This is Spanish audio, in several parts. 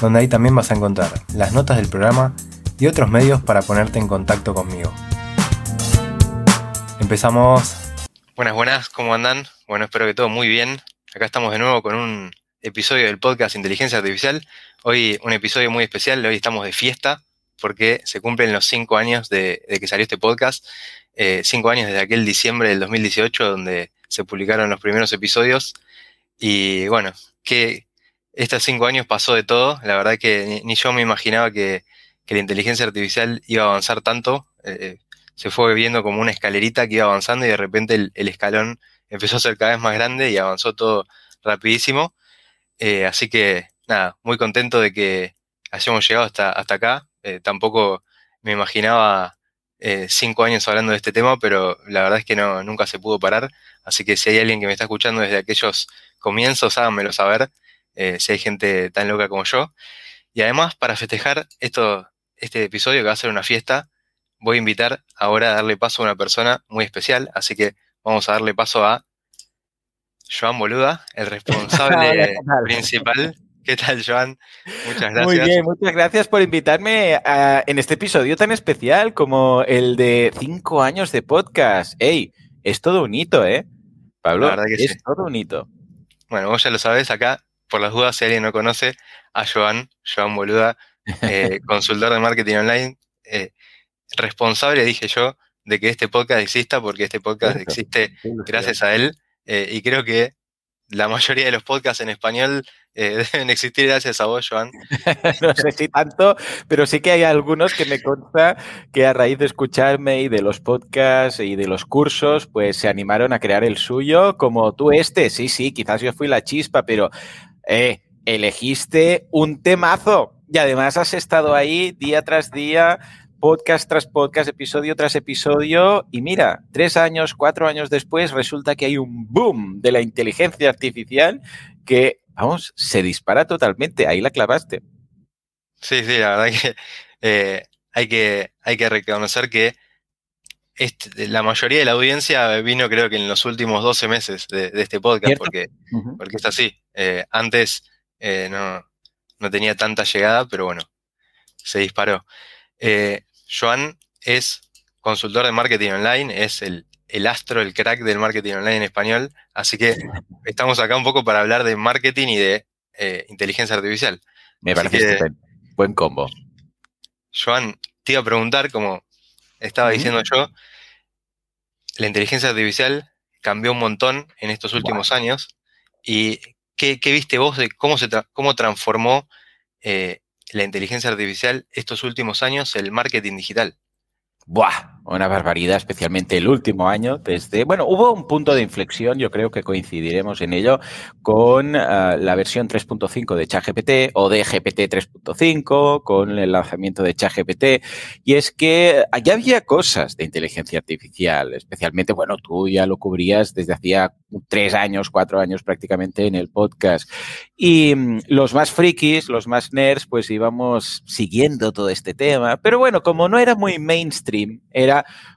donde ahí también vas a encontrar las notas del programa y otros medios para ponerte en contacto conmigo. Empezamos. Buenas, buenas, ¿cómo andan? Bueno, espero que todo muy bien. Acá estamos de nuevo con un episodio del podcast Inteligencia Artificial. Hoy un episodio muy especial, hoy estamos de fiesta porque se cumplen los cinco años de, que salió este podcast. Eh, cinco años desde aquel diciembre del 2018 donde se publicaron los primeros episodios. Y bueno, qué, estos cinco años pasó de todo. La verdad que ni, yo me imaginaba que, la inteligencia artificial iba a avanzar tanto. Eh, se fue viendo como una escalerita que iba avanzando y de repente el, escalón empezó a ser cada vez más grande y avanzó todo rapidísimo. Eh, así que nada, muy contento de que hayamos llegado hasta, hasta acá. Eh, tampoco me imaginaba cinco años hablando de este tema, pero la verdad es que no, nunca se pudo parar. Así que si hay alguien que me está escuchando desde aquellos comienzos, háganmelo saber. Eh, si hay gente tan loca como yo. Y además, para festejar esto, este episodio que va a ser una fiesta, voy a invitar ahora a darle paso a una persona muy especial, así que vamos a darle paso a Joan Boluda, el responsable principal. ¿Qué tal, Joan? Muchas gracias. Muy bien, muchas gracias por invitarme en este episodio tan especial como el de cinco años de podcast. ¡Ey! Es todo un hito, ¿eh? Pablo, es todo un hito. Bueno, vos ya lo sabes, acá por las dudas, si alguien no conoce, a Joan, Joan Boluda, eh, consultor de marketing online, eh, responsable, dije yo, de que este podcast exista, porque este podcast existe gracias a él. Eh, y creo que la mayoría de los podcasts en español deben existir gracias a vos, Joan. no sé si tanto, pero sí que hay algunos que me consta que a raíz de escucharme y de los podcasts y de los cursos, pues se animaron a crear el suyo, como tú este. Sí, sí, quizás yo fui la chispa, pero eh, elegiste un temazo y además has estado ahí día tras día, podcast tras podcast, episodio tras episodio y mira, tres años, cuatro años después resulta que hay un boom de la inteligencia artificial que, vamos, se dispara totalmente. Ahí la clavaste. Sí, sí, la verdad que, eh, hay, que hay que reconocer que este, la mayoría de la audiencia vino creo que en los últimos 12 meses de, este podcast, porque, porque es así. Eh, antes eh, no, no, tenía tanta llegada, pero bueno, se disparó. Eh, Joan es consultor de marketing online, es el, astro, el crack del marketing online en español, así que estamos acá un poco para hablar de marketing y de inteligencia artificial. Me parece Buen combo. Joan, te iba a preguntar, como estaba diciendo yo, la inteligencia artificial cambió un montón en estos últimos años. ¿Y qué, viste vos de cómo, se cómo transformó eh, la inteligencia artificial estos últimos años el marketing digital? Buah, una barbaridad, especialmente el último año. Desde, bueno, hubo un punto de inflexión, yo creo que coincidiremos en ello, con ah, la versión 3.5 de ChatGPT o de GPT 3.5, con el lanzamiento de ChatGPT. Y es que allá había cosas de inteligencia artificial, especialmente, bueno, tú ya lo cubrías desde hacía tres años, cuatro años prácticamente en el podcast. Y mm, los más frikis, los más nerds, pues íbamos siguiendo todo este tema. Pero bueno, como no era muy mainstream, era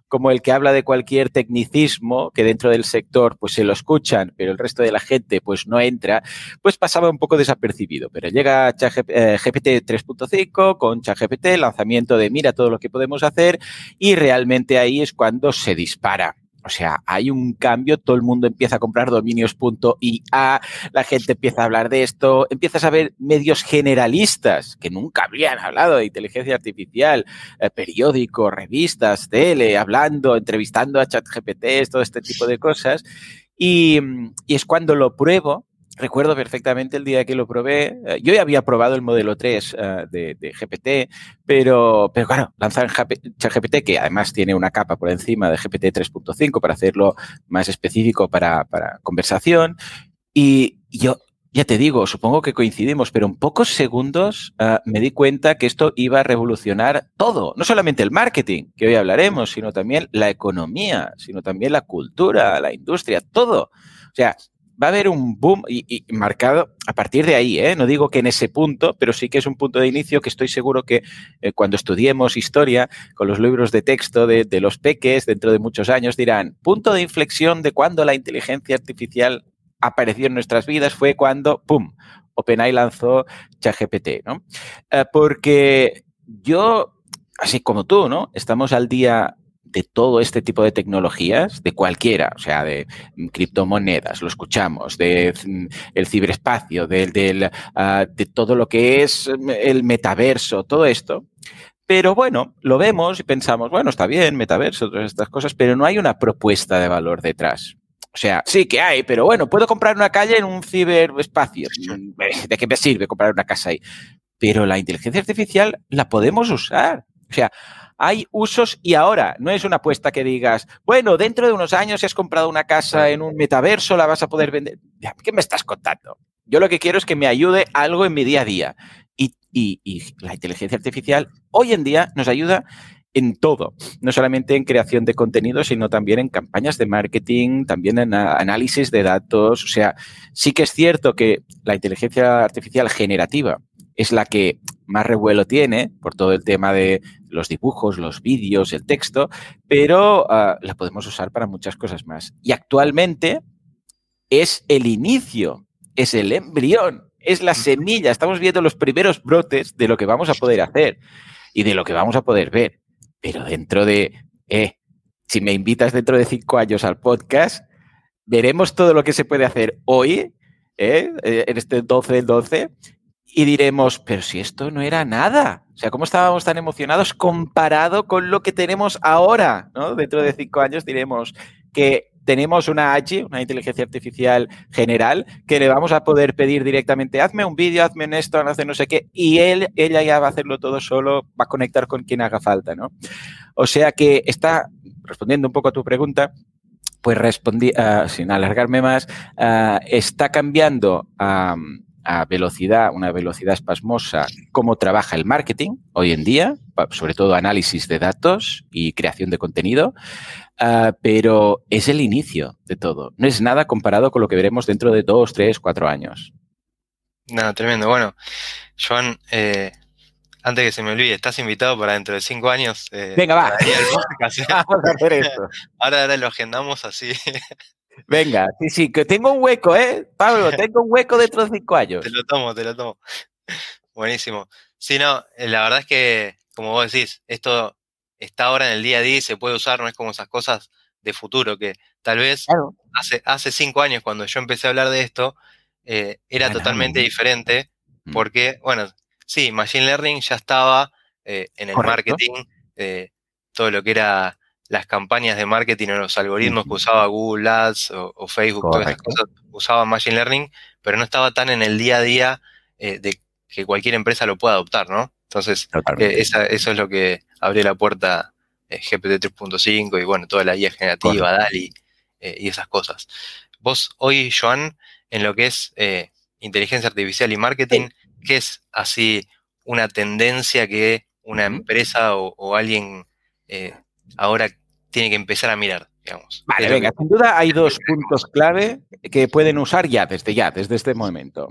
como el que habla de cualquier tecnicismo que dentro del sector pues se lo escuchan, pero el resto de la gente pues no entra, pues pasaba un poco desapercibido. Pero llega GPT 3.5 con ChatGPT, lanzamiento de mira todo lo que podemos hacer y realmente ahí es cuando se dispara o sea, hay un cambio, todo el mundo empieza a comprar dominios.ia, la gente empieza a hablar de esto, empiezas a ver medios generalistas que nunca habían hablado de inteligencia artificial, eh, periódicos, revistas, tele, hablando, entrevistando a ChatGPT, todo este tipo de cosas. Y es cuando lo pruebo, Recuerdo perfectamente el día que lo probé. Eh, yo ya había probado el modelo 3 eh, de, GPT, pero, pero claro, lanzar GPT, que además tiene una capa por encima de GPT 3.5 para hacerlo más específico para, para conversación. Y yo ya te digo, supongo que coincidimos, pero en pocos segundos uh, me di cuenta que esto iba a revolucionar todo, no solamente el marketing, que hoy hablaremos, sino también la economía, sino también la cultura, la industria, todo. O sea, va a haber un boom y, marcado a partir de ahí, ¿eh? no digo que en ese punto, pero sí que es un punto de inicio que estoy seguro que eh, cuando estudiemos historia con los libros de texto de, de los peques dentro de muchos años dirán, punto de inflexión de cuando la inteligencia artificial apareció en nuestras vidas fue cuando, ¡pum!, OpenAI lanzó ChatGPT, ¿no? Eh, porque yo, así como tú, ¿no? Estamos al día de todo este tipo de tecnologías, de cualquiera, o sea, de criptomonedas, lo escuchamos, de mm, el ciberespacio, de, uh, de todo lo que es mm, el metaverso, todo esto. Pero bueno, lo vemos y pensamos, bueno, está bien, metaverso, todas estas cosas, pero no hay una propuesta de valor detrás. O sea, sí que hay, pero bueno, puedo comprar una calle en un ciberespacio. ¿De qué me sirve comprar una casa ahí? Pero la inteligencia artificial la podemos usar. O sea, hay usos y ahora no es una apuesta que digas, bueno, dentro de unos años si has comprado una casa en un metaverso la vas a poder vender. ¿Qué me estás contando? Yo lo que quiero es que me ayude algo en mi día a día. Y, y, y la inteligencia artificial hoy en día nos ayuda en todo, no solamente en creación de contenido, sino también en campañas de marketing, también en análisis de datos. O sea, sí que es cierto que la inteligencia artificial generativa es la que más revuelo tiene por todo el tema de los dibujos, los vídeos, el texto, pero uh, la podemos usar para muchas cosas más. Y actualmente es el inicio, es el embrión, es la semilla. Estamos viendo los primeros brotes de lo que vamos a poder hacer y de lo que vamos a poder ver. Pero dentro de, eh, si me invitas dentro de cinco años al podcast, veremos todo lo que se puede hacer hoy, ¿eh? en este 12 del 12, y diremos, pero si esto no era nada. O sea, ¿cómo estábamos tan emocionados comparado con lo que tenemos ahora? ¿no? Dentro de cinco años diremos que tenemos una AGI, una inteligencia artificial general, que le vamos a poder pedir directamente, hazme un vídeo, hazme esto, hazme no sé qué, y él, ella ya va a hacerlo todo solo, va a conectar con quien haga falta, ¿no? O sea que está, respondiendo un poco a tu pregunta, pues respondí, uh, sin alargarme más, uh, está cambiando um, a velocidad, una velocidad espasmosa, cómo trabaja el marketing hoy en día, sobre todo análisis de datos y creación de contenido, uh, pero es el inicio de todo. No es nada comparado con lo que veremos dentro de dos, tres, cuatro años. No, tremendo. Bueno, Joan, eh, antes que se me olvide, estás invitado para dentro de cinco años. Eh, Venga, va. Vamos a hacer esto. Ahora, ahora lo agendamos así. Venga, sí, sí, que tengo un hueco, ¿eh? Pablo, tengo un hueco dentro de cinco años. Te lo tomo, te lo tomo. Buenísimo. Sí, no, eh, la verdad es que, como vos decís, esto está ahora en el día a día y se puede usar, no es como esas cosas de futuro que tal vez claro. hace, hace cinco años cuando yo empecé a hablar de esto eh, era totalmente diferente mm. porque, bueno, sí, Machine Learning ya estaba eh, en el Correcto. marketing, eh, todo lo que era las campañas de marketing o los algoritmos que usaba Google Ads o, o Facebook, Correcto. todas esas cosas, usaban Machine Learning, pero no estaba tan en el día a día eh, de que cualquier empresa lo pueda adoptar, ¿no? Entonces, eh, esa, eso es lo que abrió la puerta eh, GPT 3.5 y bueno, toda la guía generativa, Correcto. DALI y esas cosas. Vos hoy, Joan, en lo que es inteligencia artificial y marketing, ¿qué es así una tendencia que una empresa o, o alguien ahora tiene que empezar a mirar? Digamos. Vale, venga, sin duda hay dos puntos clave que pueden usar ya, desde ya, desde este momento.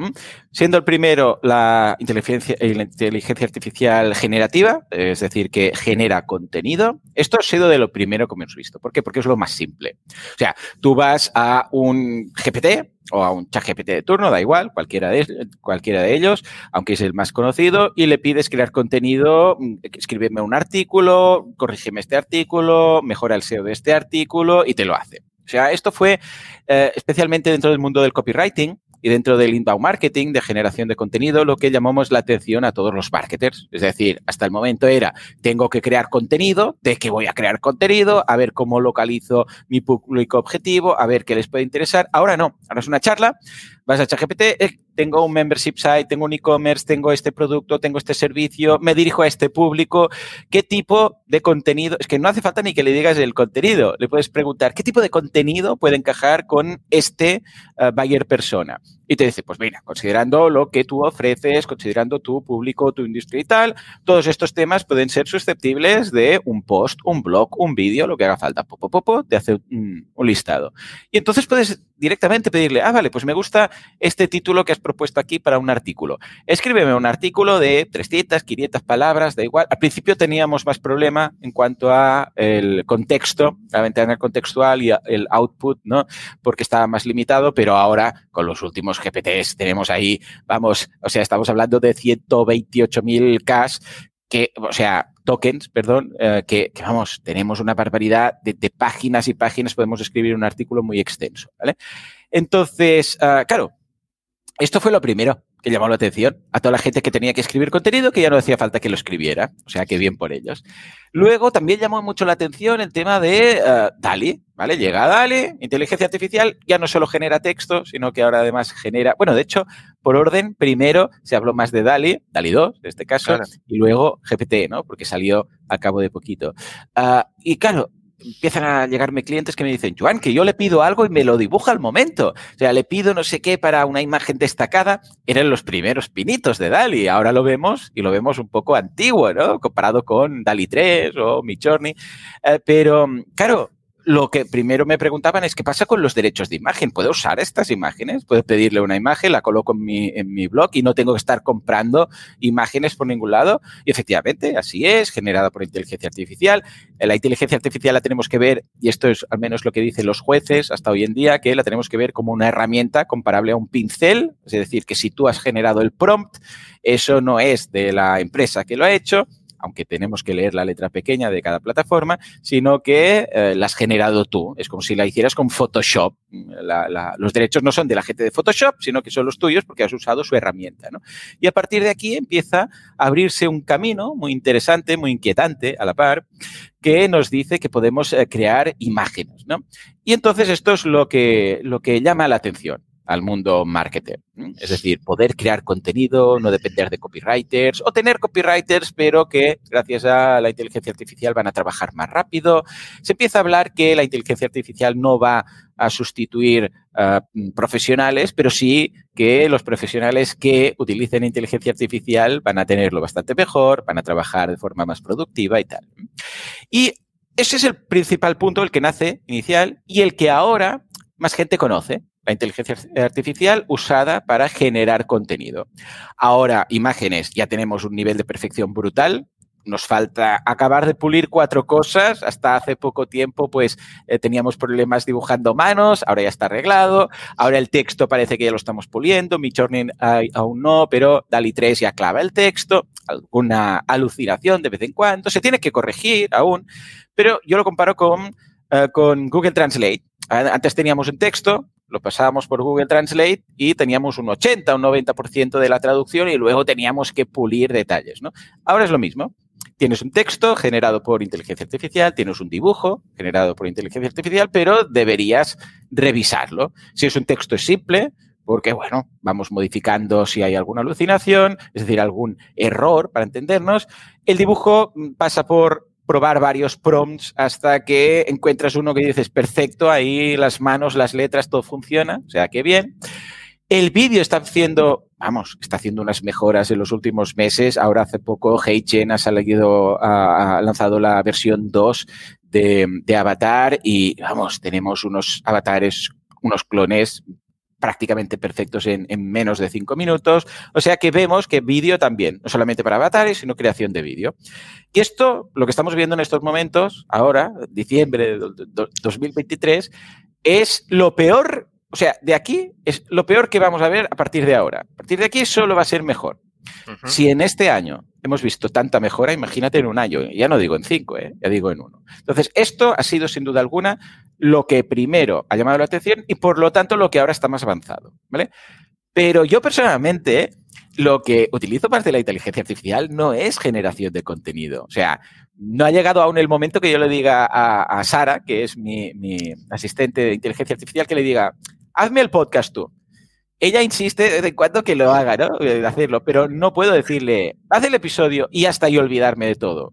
Siendo el primero la inteligencia, la inteligencia artificial generativa, es decir, que genera contenido. Esto ha sido de lo primero que hemos visto. ¿Por qué? Porque es lo más simple. O sea, tú vas a un GPT, o a un chat GPT de turno, da igual, cualquiera de, cualquiera de ellos, aunque es el más conocido, y le pides crear contenido, escríbeme un artículo, corrígeme este artículo, mejora el SEO de este artículo y te lo hace. O sea, esto fue eh, especialmente dentro del mundo del copywriting, y dentro del inbound marketing, de generación de contenido, lo que llamamos la atención a todos los marketers. Es decir, hasta el momento era, tengo que crear contenido, de qué voy a crear contenido, a ver cómo localizo mi público objetivo, a ver qué les puede interesar. Ahora no, ahora es una charla vas a ChatGPT, eh, tengo un membership site, tengo un e-commerce, tengo este producto, tengo este servicio, me dirijo a este público, ¿qué tipo de contenido? Es que no hace falta ni que le digas el contenido, le puedes preguntar, ¿qué tipo de contenido puede encajar con este uh, buyer persona? Y te dice, pues mira, considerando lo que tú ofreces, considerando tu público, tu industria y tal, todos estos temas pueden ser susceptibles de un post, un blog, un vídeo, lo que haga falta. Popo, popo, te hace un listado. Y entonces puedes directamente pedirle, ah, vale, pues me gusta este título que has propuesto aquí para un artículo. Escríbeme un artículo de 300, 500 palabras, da igual. Al principio teníamos más problema en cuanto a el contexto, la ventana contextual y el output, ¿no? Porque estaba más limitado, pero ahora con los últimos GPTs tenemos ahí, vamos, o sea, estamos hablando de 128.000 Ks que, o sea, tokens, perdón, eh, que, vamos, tenemos una barbaridad de, páginas y páginas, podemos escribir un artículo muy extenso, ¿vale? Entonces, uh, claro, esto fue lo primero que llamó la atención a toda la gente que tenía que escribir contenido, que ya no hacía falta que lo escribiera. O sea, que bien por ellos. Luego también llamó mucho la atención el tema de uh, DALI, ¿vale? Llega a DALI, inteligencia artificial, ya no solo genera texto, sino que ahora además genera, bueno, de hecho, por orden, primero se habló más de DALI, DALI 2, en este caso, claro. y luego GPT, ¿no? Porque salió a cabo de poquito. Uh, y claro, empiezan a llegarme clientes que me dicen, Joan, que yo le pido algo y me lo dibuja al momento. O sea, le pido no sé qué para una imagen destacada. Eran los primeros pinitos de Dali. Ahora lo vemos y lo vemos un poco antiguo, ¿no? Comparado con Dali 3 o Midjourney. Eh, pero, claro, lo que primero me preguntaban es qué pasa con los derechos de imagen. ¿Puedo usar estas imágenes? ¿Puedo pedirle una imagen, la coloco en mi, en mi blog y no tengo que estar comprando imágenes por ningún lado? Y efectivamente, así es, generada por inteligencia artificial. La inteligencia artificial la tenemos que ver, y esto es al menos lo que dicen los jueces hasta hoy en día, que la tenemos que ver como una herramienta comparable a un pincel. Es decir, que si tú has generado el prompt, eso no es de la empresa que lo ha hecho, aunque tenemos que leer la letra pequeña de cada plataforma, sino que eh, la has generado tú. Es como si la hicieras con Photoshop. Los derechos no son de la gente de Photoshop, sino que son los tuyos porque has usado su herramienta. ¿no? Y a partir de aquí empieza a abrirse un camino muy interesante, muy inquietante a la par, que nos dice que podemos eh, crear imágenes. ¿no? Y entonces esto es lo que, lo que llama la atención al mundo marketer. Es decir, poder crear contenido, no depender de copywriters o tener copywriters, pero que gracias a la inteligencia artificial van a trabajar más rápido. Se empieza a hablar que la inteligencia artificial no va a sustituir uh, profesionales, pero sí que los profesionales que utilicen inteligencia artificial van a tenerlo bastante mejor, van a trabajar de forma más productiva y tal. Y ese es el principal punto, el que nace inicial y el que ahora más gente conoce la inteligencia artificial usada para generar contenido. Ahora, imágenes, ya tenemos un nivel de perfección brutal. Nos falta acabar de pulir cuatro cosas. Hasta hace poco tiempo, pues eh, teníamos problemas dibujando manos. Ahora ya está arreglado. Ahora el texto parece que ya lo estamos puliendo. Midjourney aún no, pero DALI 3 ya clava el texto. Alguna alucinación de vez en cuando. Se tiene que corregir aún. Pero yo lo comparo con, uh, con Google Translate. Antes teníamos un texto, lo pasábamos por Google Translate y teníamos un 80, un 90% de la traducción y luego teníamos que pulir detalles. ¿no? Ahora es lo mismo. Tienes un texto generado por inteligencia artificial, tienes un dibujo generado por inteligencia artificial, pero deberías revisarlo. Si es un texto simple, porque, bueno, vamos modificando si hay alguna alucinación, es decir, algún error para entendernos. El dibujo pasa por probar varios prompts hasta que encuentras uno que dices, perfecto, ahí las manos, las letras, todo funciona, o sea, qué bien. El vídeo está haciendo, vamos, está haciendo unas mejoras en los últimos meses. Ahora hace poco HeyGen ha salido, ha, lanzado la versión 2 de, de Avatar y, vamos, tenemos unos avatares, unos clones prácticamente perfectos en, en, menos de cinco minutos. O sea que vemos que vídeo también, no solamente para avatares, sino creación de vídeo. Y esto, lo que estamos viendo en estos momentos, ahora, diciembre de 2023, es lo peor, o sea, de aquí es lo peor que vamos a ver a partir de ahora. A partir de aquí solo va a ser mejor. Uh -huh. Si en este año hemos visto tanta mejora, imagínate en un año, ya no digo en cinco, ¿eh? ya digo en uno. Entonces, esto ha sido sin duda alguna lo que primero ha llamado la atención y por lo tanto lo que ahora está más avanzado, ¿vale? Pero yo personalmente lo que utilizo más de la inteligencia artificial no es generación de contenido. O sea, no ha llegado aún el momento que yo le diga a, Sara, que es mi, mi asistente de inteligencia artificial, que le diga, hazme el podcast tú ella insiste de cuando que lo haga, ¿no? De hacerlo, pero no puedo decirle, haz el episodio y hasta yo olvidarme de todo.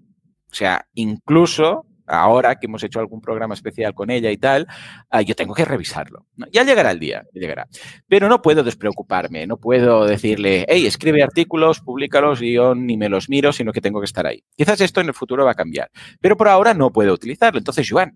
O sea, incluso ahora que hemos hecho algún programa especial con ella y tal, ah, yo tengo que revisarlo. Ya llegará el día, llegará. Pero no puedo despreocuparme, no puedo decirle, hey, escribe artículos, públicalos y yo ni me los miro, sino que tengo que estar ahí. Quizás esto en el futuro va a cambiar, pero por ahora no puedo utilizarlo. Entonces, Joan,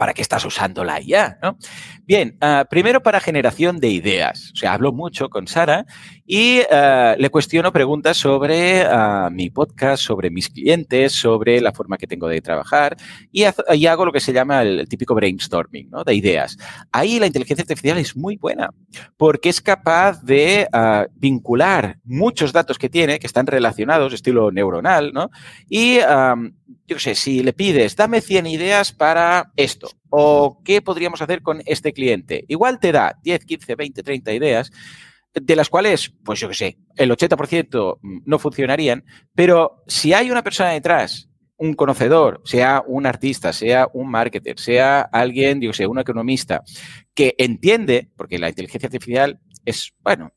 ¿para qué estás usando la IA? ¿no? Bien, uh, primero para generación de ideas. O sea, hablo mucho con Sara y uh, le cuestiono preguntas sobre uh, mi podcast, sobre mis clientes, sobre la forma que tengo de trabajar y, hago lo que se llama el, típico brainstorming ¿no? de ideas. Ahí la inteligencia artificial es muy buena porque es capaz de vincular muchos datos que tiene, que están relacionados, estilo neuronal, ¿no? y um, yo sé, si le pides, dame 100 ideas para esto, o qué podríamos hacer con este cliente, igual te da 10, 15, 20, 30 ideas, de las cuales, pues yo qué sé, el 80% no funcionarían, pero si hay una persona detrás, un conocedor, sea un artista, sea un marketer, sea alguien, yo sé, un economista, que entiende, porque la inteligencia artificial es, bueno,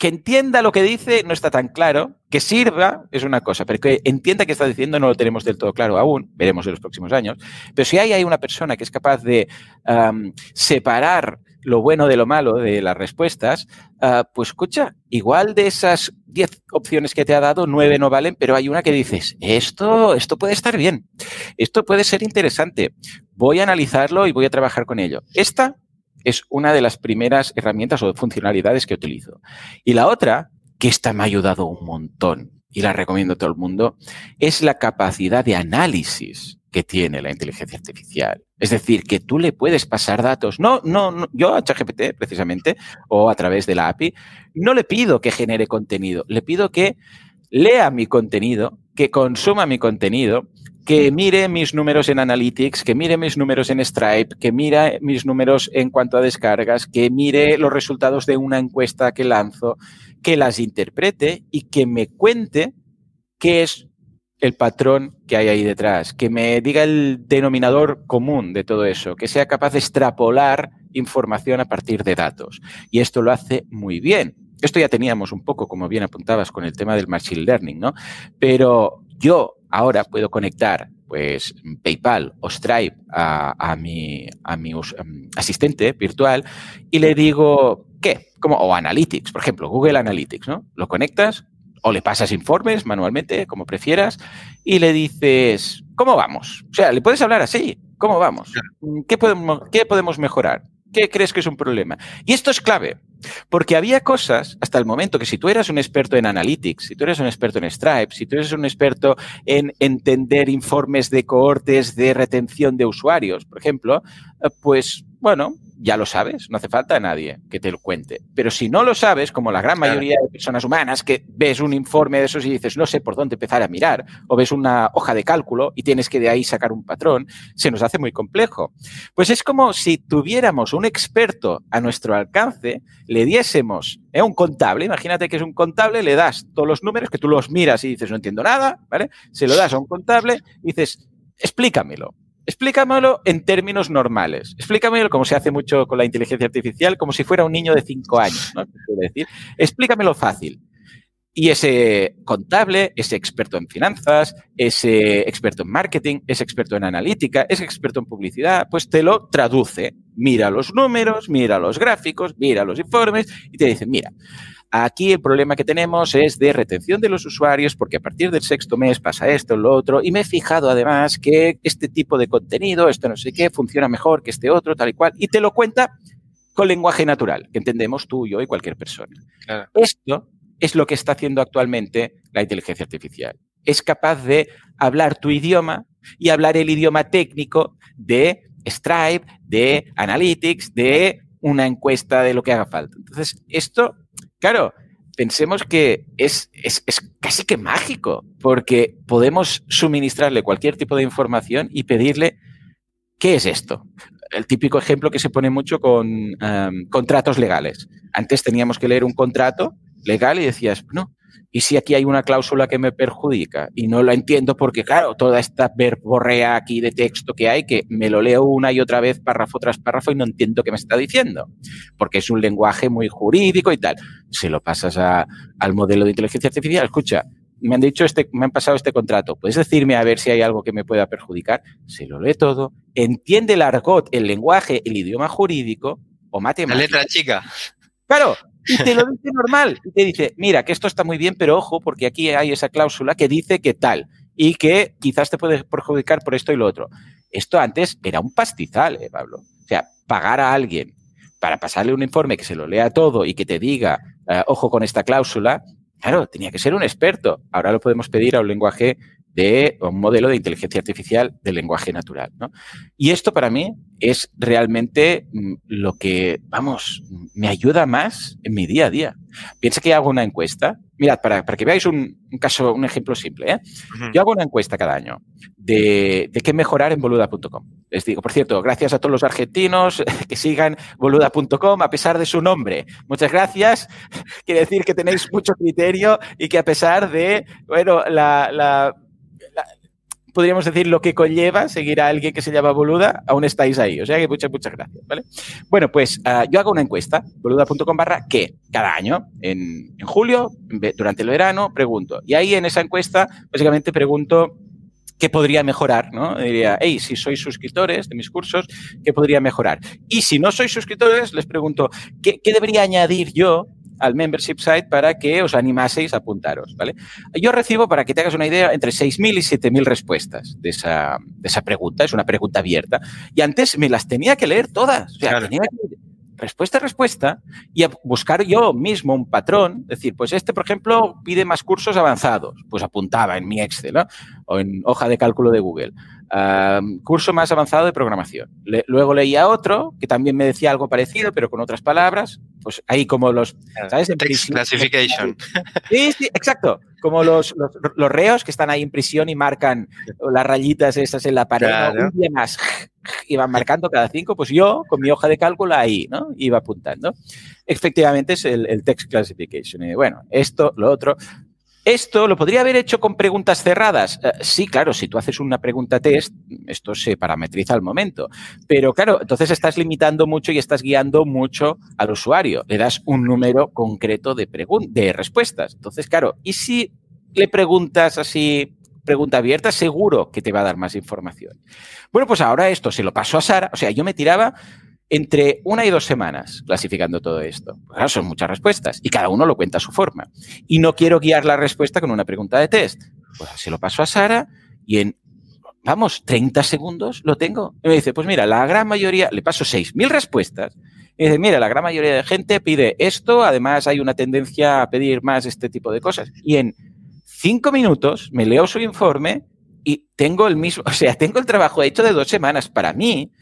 que entienda lo que dice no está tan claro, que sirva es una cosa, pero que entienda qué está diciendo no lo tenemos del todo claro aún, veremos en los próximos años. Pero si hay, hay una persona que es capaz de separar lo bueno de lo malo de las respuestas, uh, pues escucha, igual de esas 10 opciones que te ha dado, 9 no valen, pero hay una que dices, esto, esto puede estar bien, esto puede ser interesante, voy a analizarlo y voy a trabajar con ello. Esta es una de las primeras herramientas o funcionalidades que utilizo. Y la otra, que esta me ha ayudado un montón y la recomiendo a todo el mundo, es la capacidad de análisis que tiene la inteligencia artificial. Es decir, que tú le puedes pasar datos. No, no, no, yo a ChatGPT, precisamente, o a través de la API, no le pido que genere contenido, le pido que lea mi contenido, que consuma mi contenido que mire mis números en Analytics, que mire mis números en Stripe, que mire mis números en cuanto a descargas, que mire los resultados de una encuesta que lanzo, que las interprete y que me cuente qué es el patrón que hay ahí detrás, que me diga el denominador común de todo eso, que sea capaz de extrapolar información a partir de datos. Y esto lo hace muy bien. Esto ya teníamos un poco, como bien apuntabas, con el tema del machine learning, ¿no? Pero yo ahora puedo conectar pues PayPal o Stripe a, a mi, a mi um, asistente virtual y le digo, ¿qué? Como, o Analytics, por ejemplo, Google Analytics, ¿no? Lo conectas o le pasas informes manualmente, como prefieras, y le dices, ¿cómo vamos? O sea, le puedes hablar así, ¿cómo vamos? ¿Qué podemos, qué podemos mejorar? ¿Qué crees que es un problema? Y esto es clave, porque había cosas hasta el momento que si tú eras un experto en Analytics, si tú eres un experto en Stripe, si tú eres un experto en entender informes de cohortes de retención de usuarios, por ejemplo, eh, pues bueno, ya lo sabes, no hace falta a nadie que te lo cuente. Pero si no lo sabes, como la gran mayoría de personas humanas, que ves un informe de esos y dices, no sé por dónde empezar a mirar, o ves una hoja de cálculo y tienes que de ahí sacar un patrón, se nos hace muy complejo. Pues es como si tuviéramos un experto a nuestro alcance, le diésemos ¿eh? un contable, imagínate que es un contable, le das todos los números, que tú los miras y dices, no entiendo nada, ¿vale? Se lo das a un contable y dices, explícamelo. Explícamelo en términos normales. Explícamelo como se hace mucho con la inteligencia artificial, como si fuera un niño de cinco años, ¿no? decir. Explícamelo fácil. Y ese contable, ese experto en finanzas, ese experto en marketing, ese experto en analítica, ese experto en publicidad, pues te lo traduce. Mira los números, mira los gráficos, mira los informes y te dice, mira, Aquí el problema que tenemos es de retención de los usuarios porque a partir del sexto mes pasa esto, lo otro, y me he fijado además que este tipo de contenido, esto no sé qué, funciona mejor que este otro, tal y cual, y te lo cuenta con lenguaje natural, que entendemos tú, yo y cualquier persona. Claro. Esto es lo que está haciendo actualmente la inteligencia artificial. Es capaz de hablar tu idioma y hablar el idioma técnico de Stripe, de Analytics, de una encuesta de lo que haga falta. Entonces, esto Claro, pensemos que es, es, casi que mágico, porque podemos suministrarle cualquier tipo de información y pedirle, ¿qué es esto? El típico ejemplo que se pone mucho con contratos legales. Antes teníamos que leer un contrato legal y decías, no, ¿Y si aquí hay una cláusula que me perjudica? Y no la entiendo porque, claro, toda esta verborrea aquí de texto que hay, que me lo leo una y otra vez, párrafo tras párrafo, y no entiendo qué me está diciendo. Porque es un lenguaje muy jurídico y tal. Se lo pasas al modelo de inteligencia artificial, escucha, me han dicho este, me han pasado este contrato. ¿Puedes decirme a ver si hay algo que me pueda perjudicar? Se lo lee todo, entiende el argot, el lenguaje, el idioma jurídico o matemático. La letra chica. Claro, y te lo dice normal. Y te dice, mira, que esto está muy bien, pero ojo, porque aquí hay esa cláusula que dice que tal y que quizás te puede perjudicar por esto y lo otro. Esto antes era un pastizal, ¿eh, Pablo. O sea, pagar a alguien para pasarle un informe que se lo lea todo y que te diga, eh, ojo con esta cláusula, Claro, tenía que ser un experto. Ahora lo podemos pedir a un lenguaje de un modelo de inteligencia artificial de lenguaje natural. ¿no? Y esto para mí es realmente mm, lo que, vamos, me ayuda más en mi día a día. Piensa que hago una encuesta. Mirad, para, para que veáis un, caso, un ejemplo simple. ¿eh? Yo hago una encuesta cada año de, de qué mejorar en boluda.com. Les digo, por cierto, gracias a todos los argentinos que sigan boluda.com a pesar de su nombre. Muchas gracias. Quiere decir que tenéis mucho criterio y que a pesar de, bueno, la, la podríamos decir, lo que conlleva seguir a alguien que se llama Boluda, aún estáis ahí. O sea que muchas, muchas gracias, ¿vale? Bueno, pues uh, yo hago una encuesta, boluda.com barra, que cada año, en, en, julio, durante el verano, pregunto. Y ahí en esa encuesta, básicamente pregunto qué podría mejorar, ¿no? Diría, hey, si sois suscriptores de mis cursos, ¿qué podría mejorar? Y si no sois suscriptores, les pregunto, ¿qué, qué debería añadir yo al membership site para que os animaseis a apuntaros, ¿vale? Yo recibo, para que te hagas una idea, entre 6.000 y 7.000 respuestas de esa, de esa pregunta. Es una pregunta abierta. Y antes me las tenía que leer todas. O sea, claro. tenía que respuesta a respuesta y a buscar yo mismo un patrón, decir, pues este, por ejemplo, pide más cursos avanzados, pues apuntaba en mi Excel ¿no? o en hoja de cálculo de Google. Curso más avanzado de programación. Le, luego leía otro que también me decía algo parecido, pero con otras palabras. Pues ahí como los... ¿sabes? Text classification. Sí, sí, exacto. Como los, los, los, reos que están ahí en prisión y marcan las rayitas esas en la pared. Claro. Un día más. Iban marcando cada cinco. Pues yo, con mi hoja de cálculo ahí, ¿no? Iba apuntando. Efectivamente es el, el text classification. Y bueno, esto, lo otro. ¿Esto lo podría haber hecho con preguntas cerradas? Uh, sí, claro, si tú haces una pregunta test, esto se parametriza al momento. Pero claro, entonces estás limitando mucho y estás guiando mucho al usuario. Le das un número concreto de, de respuestas. Entonces, claro, ¿y si le preguntas así, pregunta abierta, seguro que te va a dar más información? Bueno, pues ahora esto se lo paso a Sara. O sea, yo me tiraba entre una y dos semanas clasificando todo esto. Claro, son muchas respuestas y cada uno lo cuenta a su forma. Y no quiero guiar la respuesta con una pregunta de test. Pues se lo paso a Sara y en, vamos, 30 segundos lo tengo. Y me dice, pues mira, la gran mayoría, le paso 6.000 respuestas. Y dice, mira, la gran mayoría de gente pide esto, además hay una tendencia a pedir más este tipo de cosas. Y en cinco minutos me leo su informe y tengo el mismo, o sea, tengo el trabajo hecho de dos semanas. Para mí,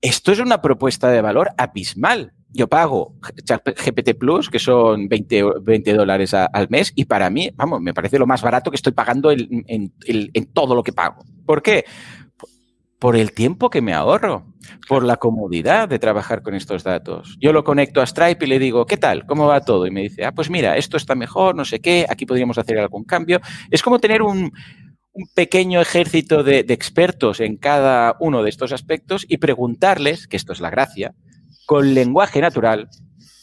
esto es una propuesta de valor abismal. Yo pago GPT Plus, que son 20, 20 dólares al mes, y para mí, vamos, me parece lo más barato que estoy pagando en, en todo lo que pago. ¿Por qué? por el tiempo que me ahorro, por la comodidad de trabajar con estos datos. Yo lo conecto a Stripe y le digo, ¿qué tal? ¿Cómo va todo? Y me dice, ah, pues mira, esto está mejor, no sé qué, aquí podríamos hacer algún cambio. Es como tener un, un pequeño ejército de, expertos en cada uno de estos aspectos y preguntarles, que esto es la gracia, con lenguaje natural,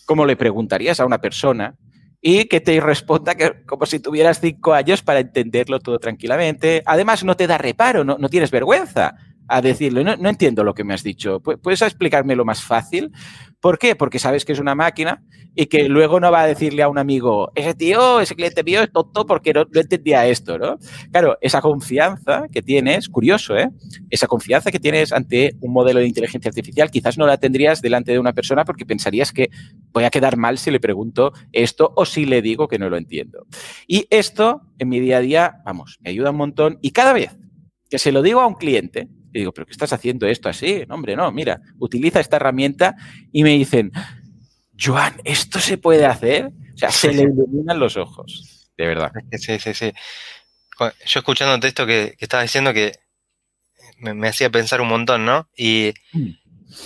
como le preguntarías a una persona, y que te responda que, como si tuvieras cinco años para entenderlo todo tranquilamente. Además, no te da reparo, no, no tienes vergüenza a decirle, no, entiendo lo que me has dicho, ¿puedes explicármelo más fácil? ¿Por qué? Porque sabes que es una máquina y que luego no va a decirle a un amigo, ese tío, ese cliente mío es tonto porque no, no entendía esto, ¿no? Claro, esa confianza que tienes, curioso, ¿eh? Esa confianza que tienes ante un modelo de inteligencia artificial, quizás no la tendrías delante de una persona porque pensarías que voy a quedar mal si le pregunto esto o si le digo que no lo entiendo. Y esto, en mi día a día, vamos, me ayuda un montón y cada vez que se lo digo a un cliente, y digo, ¿pero qué estás haciendo esto así? No, hombre, no, mira, utiliza esta herramienta y me dicen, Joan, ¿esto se puede hacer? O sea, se le iluminan los ojos, de verdad. Sí, sí, sí. Yo escuchándote esto que, que estabas diciendo que me, me, hacía pensar un montón, ¿no? Y mm.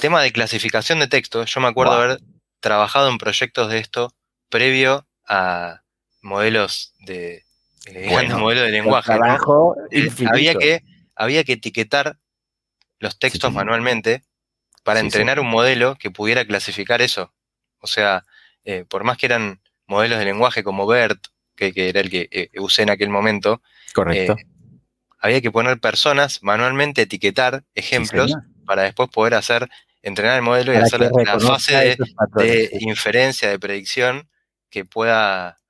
tema de clasificación de texto, yo me acuerdo wow. haber trabajado en proyectos de esto previo a, modelos de, modelos de lenguaje. había, que, había que etiquetar los textos manualmente para entrenar un modelo que pudiera clasificar eso. O sea, por más que eran modelos de lenguaje como BERT, que, era el que usé en aquel momento, Correcto. había que poner personas, manualmente etiquetar ejemplos para después poder hacer, entrenar el modelo y hacer la fase de, inferencia, de predicción que pueda eh,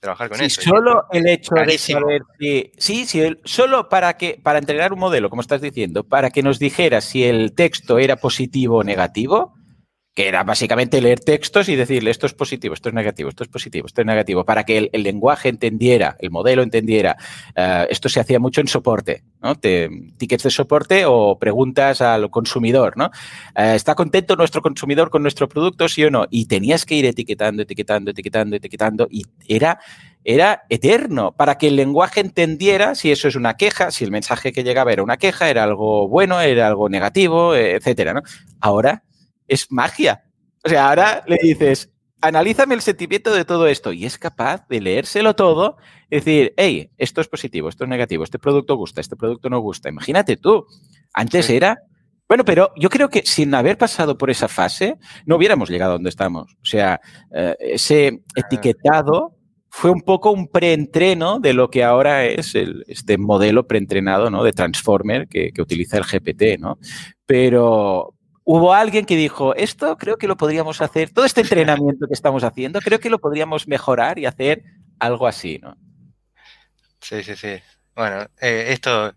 trabajar con eso. Solo el hecho de saber si, sí, sí, solo para que, para entrenar un modelo, como estás diciendo, para que nos dijera si el texto era positivo o negativo, que era básicamente leer textos y decirle esto es positivo, esto es negativo, esto es positivo, esto es negativo, para que el, lenguaje entendiera, el modelo entendiera. Eh, esto se hacía mucho en soporte, ¿no? tickets de soporte o preguntas al consumidor, ¿no? Eh, ¿Está contento nuestro consumidor con nuestro producto, sí o no? Y tenías que ir etiquetando, etiquetando, etiquetando, etiquetando, y era era eterno para que el lenguaje entendiera si eso es una queja, si el mensaje que llegaba era una queja, era algo bueno, era algo negativo, etcétera. ¿no? Ahora es magia. O sea, ahora le dices, analízame el sentimiento de todo esto y es capaz de leérselo todo, decir, hey, esto es positivo, esto es negativo, este producto gusta, este producto no gusta. Imagínate tú, antes era... Bueno, pero yo creo que sin haber pasado por esa fase, no hubiéramos llegado a donde estamos. O sea, eh, ese etiquetado fue un poco un preentreno de lo que ahora es el, este modelo preentrenado ¿no? de Transformer que, que, utiliza el GPT, ¿no? Pero, hubo alguien que dijo, esto creo que lo podríamos hacer, todo este entrenamiento que estamos haciendo, creo que lo podríamos mejorar y hacer algo así, ¿no? Sí, sí, sí. Bueno, eh, esto,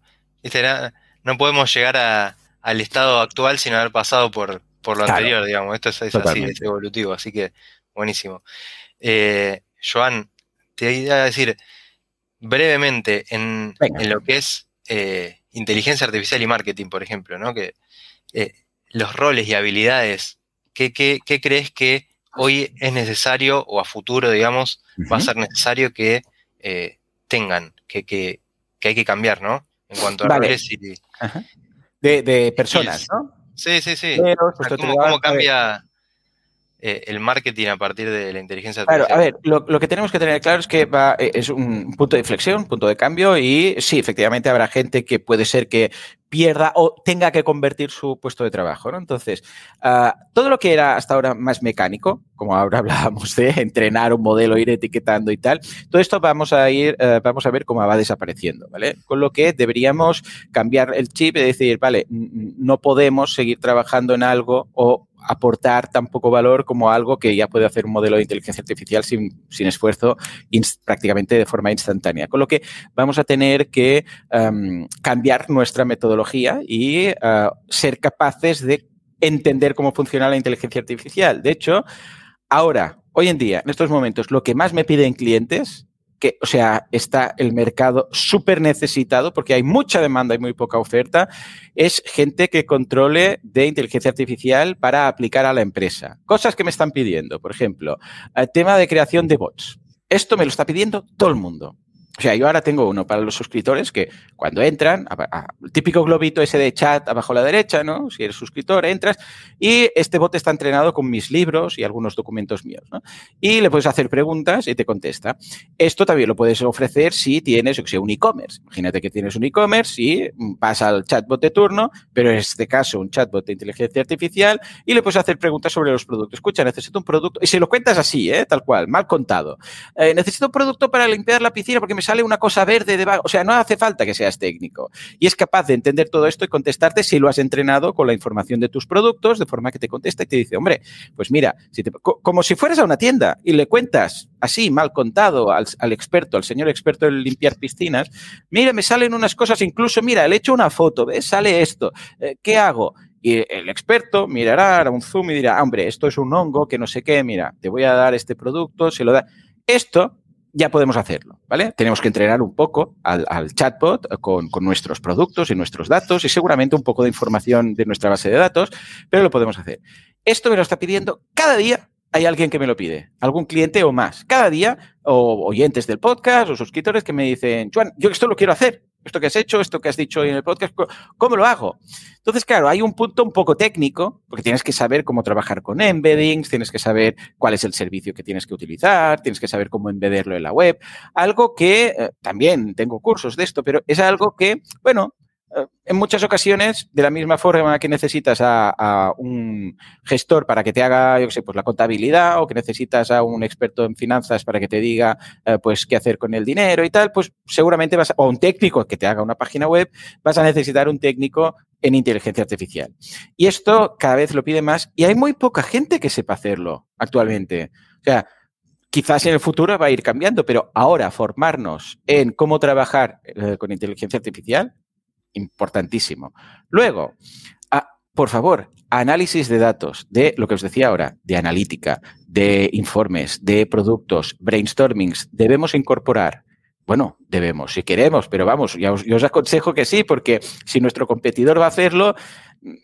no podemos llegar al estado actual sin haber pasado por, por lo anterior, digamos. Esto es, así, es evolutivo, así que buenísimo. Eh, Joan, te iba a decir brevemente en, lo que es eh, inteligencia artificial y marketing, por ejemplo, ¿no? Que los roles y habilidades, ¿qué, crees que hoy es necesario o a futuro, digamos, va a ser necesario que eh, tengan, que, que, hay que cambiar, ¿no? En cuanto a roles y... De, personas, ¿no? Sí, sí, sí. ¿Cómo, cambia eh, el marketing a partir de la inteligencia artificial? Claro, a ver, lo, que tenemos que tener claro es que va, eh, es un punto de inflexión, un punto de cambio y sí, efectivamente habrá gente que puede ser que pierda o tenga que convertir su puesto de trabajo. ¿no? Entonces, ah, todo lo que era hasta ahora más mecánico, como ahora hablábamos de entrenar un modelo, ir etiquetando y tal, todo esto vamos a ir, eh, vamos a ver cómo va desapareciendo, ¿vale? Con lo que deberíamos cambiar el chip y decir, vale, no podemos seguir trabajando en algo o aportar tan poco valor como algo que ya puede hacer un modelo de inteligencia artificial sin, sin esfuerzo prácticamente de forma instantánea. Con lo que vamos a tener que em, cambiar nuestra metodología y eh, ser capaces de entender cómo funciona la inteligencia artificial. De hecho, ahora, hoy en día, en estos momentos, lo que más me piden clientes que, o sea, está el mercado súper necesitado porque hay mucha demanda y muy poca oferta, es gente que controle de inteligencia artificial para aplicar a la empresa. Cosas que me están pidiendo, por ejemplo, el tema de creación de bots. Esto me lo está pidiendo todo el mundo. O sea, yo ahora tengo uno para los suscriptores que cuando entran, el típico globito ese de chat abajo a la derecha, ¿no? Si eres suscriptor, entras y este bot está entrenado con mis libros y algunos documentos míos, ¿no? Y le puedes hacer preguntas y te contesta. Esto también lo puedes ofrecer si tienes, o sea, un e-commerce. Imagínate que tienes un e-commerce y pasa al chatbot de turno, pero en este caso un chatbot de inteligencia artificial y le puedes hacer preguntas sobre los productos. Escucha, necesito un producto y se lo cuentas así, ¿eh? Tal cual, mal contado. Eh, necesito un producto para limpiar la piscina porque me sale una cosa verde debajo. O sea, no hace falta que seas técnico. Y es capaz de entender todo esto y contestarte si lo has entrenado con la información de tus productos, de forma que te contesta y te dice, hombre, pues mira, como si fueras a una tienda y le cuentas así, mal contado, al, experto, al señor experto en limpiar piscinas, mira, me salen unas cosas, incluso, mira, le hecho una foto, ¿ves? Sale esto, eh, ¿qué hago? Y el experto mirará, hará un zoom y dirá, hombre, esto es un hongo que no sé qué, mira, te voy a dar este producto, se lo da. Esto ya podemos hacerlo, ¿vale? Tenemos que entrenar un poco al, chatbot con, nuestros productos y nuestros datos y seguramente un poco de información de nuestra base de datos, pero lo podemos hacer. Esto me lo está pidiendo cada día. Hay alguien que me lo pide, algún cliente o más. Cada día, o oyentes del podcast o suscriptores que me dicen, Juan, yo esto lo quiero hacer, esto que has hecho, esto que has dicho en el podcast, ¿cómo lo hago? Entonces, claro, hay un punto un poco técnico, porque tienes que saber cómo trabajar con embeddings, tienes que saber cuál es el servicio que tienes que utilizar, tienes que saber cómo embederlo en la web. Algo que eh, también tengo cursos de esto, pero es algo que, bueno, en muchas ocasiones, de la misma forma que necesitas a, un gestor para que te haga, yo qué sé, pues la contabilidad o que necesitas a un experto en finanzas para que te diga, eh, pues, qué hacer con el dinero y tal, pues seguramente vas, a, o un técnico que te haga una página web, vas a necesitar un técnico en inteligencia artificial. Y esto cada vez lo pide más y hay muy poca gente que sepa hacerlo actualmente. O sea, quizás en el futuro va a ir cambiando, pero ahora formarnos en cómo trabajar eh, con inteligencia artificial importantísimo. Luego, por favor, análisis de datos, de lo que os decía ahora, de analítica, de informes, de productos, brainstormings, debemos incorporar. Bueno, debemos, si queremos, pero vamos, yo os aconsejo que sí, porque si nuestro competidor va a hacerlo,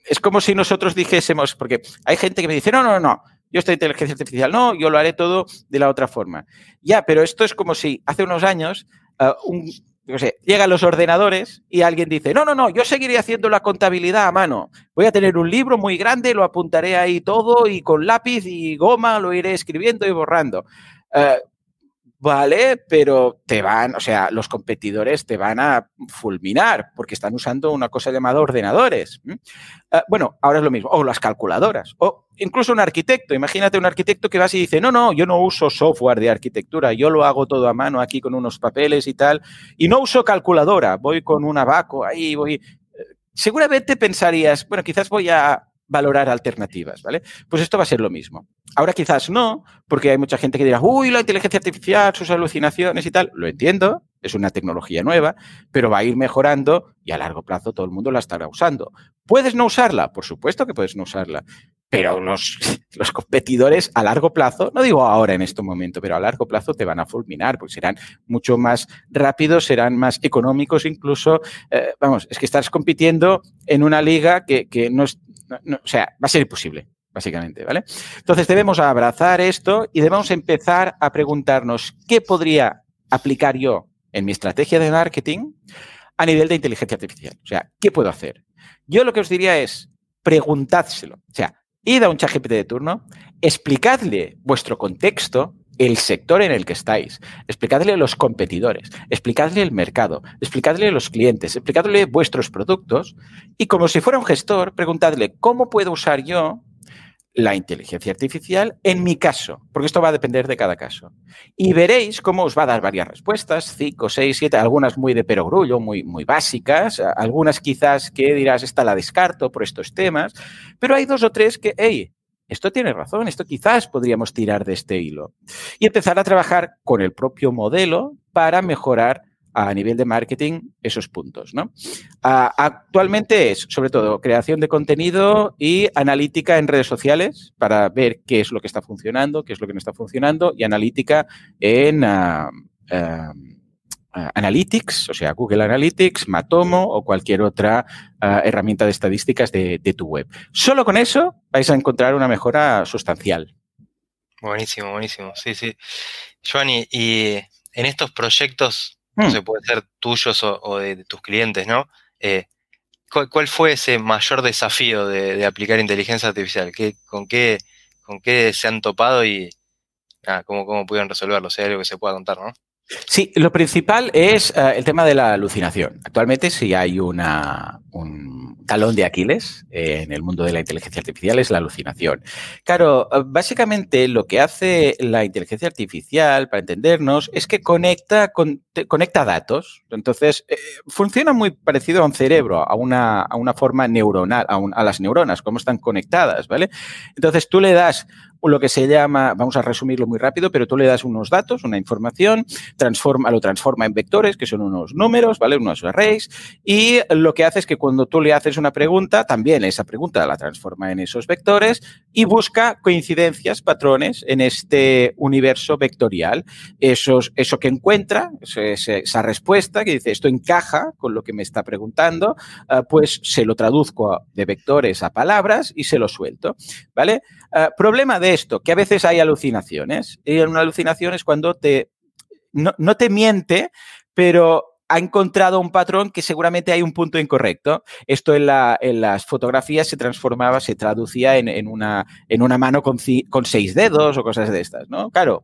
es como si nosotros dijésemos, porque hay gente que me dice, no, no, no, yo estoy en inteligencia artificial, no, yo lo haré todo de la otra forma. Ya, pero esto es como si hace unos años uh, un, llegan los ordenadores y alguien dice, no, no, no, yo seguiré haciendo la contabilidad a mano. Voy a tener un libro muy grande, lo apuntaré ahí todo y con lápiz y goma lo iré escribiendo y borrando. Eh, Vale, pero te van, o sea, los competidores te van a fulminar porque están usando una cosa llamada ordenadores. Ah, bueno, ahora es lo mismo, o las calculadoras, o incluso un arquitecto. Imagínate un arquitecto que va y dice, no, no, yo no uso software de arquitectura, yo lo hago todo a mano aquí con unos papeles y tal, y no uso calculadora, voy con un abaco ahí, voy... Eh, seguramente pensarías, bueno, quizás voy a valorar alternativas, ¿vale? Pues esto va a ser lo mismo. Ahora quizás no, porque hay mucha gente que dirá, uy, la inteligencia artificial, sus alucinaciones y tal. Lo entiendo, es una tecnología nueva, pero va a ir mejorando y a largo plazo todo el mundo la estará usando. ¿Puedes no usarla? Por supuesto que puedes no usarla. Pero los, los competidores a largo plazo, no digo ahora en este momento, pero a largo plazo te van a fulminar, porque serán mucho más rápidos, serán más económicos incluso. Eh, vamos, es que estás compitiendo en una liga que, que no es, o sea, va a ser imposible, básicamente, ¿vale? Entonces debemos abrazar esto y debemos empezar a preguntarnos qué podría aplicar yo en mi estrategia de marketing a nivel de inteligencia artificial. O sea, ¿qué puedo hacer? Yo lo que os diría es preguntádselo. O sea, id a un chat GPT de turno, explicadle vuestro contexto, el sector en el que estáis, explicadle a los competidores, explicadle el mercado, explicadle a los clientes, explicadle vuestros productos. Y como si fuera un gestor, preguntadle cómo puedo usar yo la inteligencia artificial en mi caso, porque esto va a depender de cada caso. Y veréis cómo os va a dar varias respuestas, cinco, seis, siete, algunas muy de perogrullo, muy, muy básicas, algunas quizás que dirás, esta la descarto por estos temas, pero hay dos o tres que, hey, esto tiene razón, esto quizás podríamos tirar de este hilo. Y empezar a trabajar con el propio modelo para mejorar a nivel de marketing esos puntos. ¿no? actualmente es sobre todo creación de contenido y analítica en redes sociales para ver qué es lo que está funcionando, qué es lo que no está funcionando y analítica en... Ah, ah, Analytics, o sea, Google Analytics, Matomo o cualquier otra ah, herramienta de estadísticas de, tu web. Solo con eso vais a encontrar una mejora sustancial. Buenísimo, buenísimo. Sí, sí. Joanny, y en estos proyectos, no hmm. sé, puede ser tuyos o, de, tus clientes, ¿no? Eh, ¿cuál, fue ese mayor desafío de, aplicar inteligencia artificial? con, qué, ¿Con qué se han topado y cómo, cómo pudieron resolverlo? O sea, algo que se pueda contar, ¿no? Sí, lo principal es eh, el tema de la alucinación. Actualmente, si hay una, un talón de Aquiles en el mundo de la inteligencia artificial, es la alucinación. Claro, eh, básicamente lo que hace la inteligencia artificial, para entendernos, es que conecta, conecta datos. Entonces, eh, funciona muy parecido a un cerebro, a una, a una forma neuronal, a, a las neuronas, cómo están conectadas, ¿vale? Entonces, tú le das lo que se llama, vamos a resumirlo muy rápido, pero tú le das unos datos, una información, transforma, lo transforma en vectores, que son unos números, ¿vale? Unos arrays, y lo que hace es que cuando tú le haces una pregunta, también esa pregunta la transforma en esos vectores y busca coincidencias, patrones en este universo vectorial. Esos, eso que encuentra, esa respuesta que dice, esto encaja con lo que me está preguntando, ah, pues se lo traduzco de vectores a palabras y se lo suelto, ¿vale? Ah, problema de esto, que a veces hay alucinaciones. Y una alucinación es cuando te, no, te miente, pero ha encontrado un patrón que seguramente hay un punto incorrecto. Esto en, las fotografías se transformaba, se traducía en, una, en una, mano con, con, seis dedos o cosas de estas, ¿no? Claro,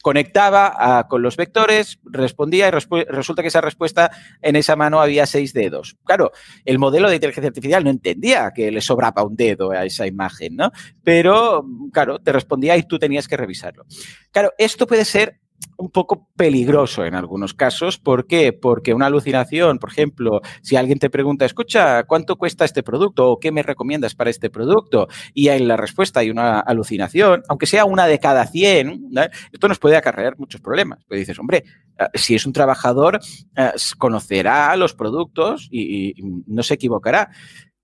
conectaba con los vectores, respondía y resulta que esa respuesta en esa mano había seis dedos. Claro, el modelo de inteligencia artificial no entendía que le sobraba un dedo a esa imagen, ¿no? Pero, claro, te respondía y tú tenías que revisarlo. Claro, esto puede ser un poco peligroso en algunos casos. ¿Por qué? Porque una alucinación, por ejemplo, si alguien te pregunta, escucha, ¿cuánto cuesta este producto o qué me recomiendas para este producto? Y en la respuesta hay una alucinación, aunque sea una de cada 100, esto nos puede acarrear muchos problemas. Pues dices, hombre, eh, si es un trabajador, eh, conocerá los productos y no se equivocará.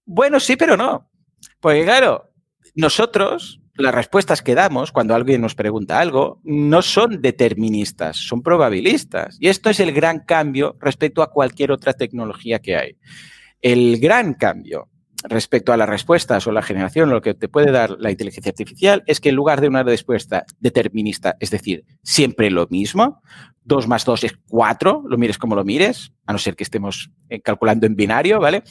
Bueno, sí, pero no. Porque claro, nosotros las respuestas que damos cuando alguien nos pregunta algo no son deterministas, son probabilistas. Y esto es el gran cambio respecto a cualquier otra tecnología que hay. El gran cambio respecto a las respuestas o la generación, lo que te puede dar la inteligencia artificial es que en lugar de una respuesta determinista, es decir, siempre lo mismo, 2 más 2 es 4, lo mires como lo mires, a no ser que estemos eh, calculando en binario, ¿vale?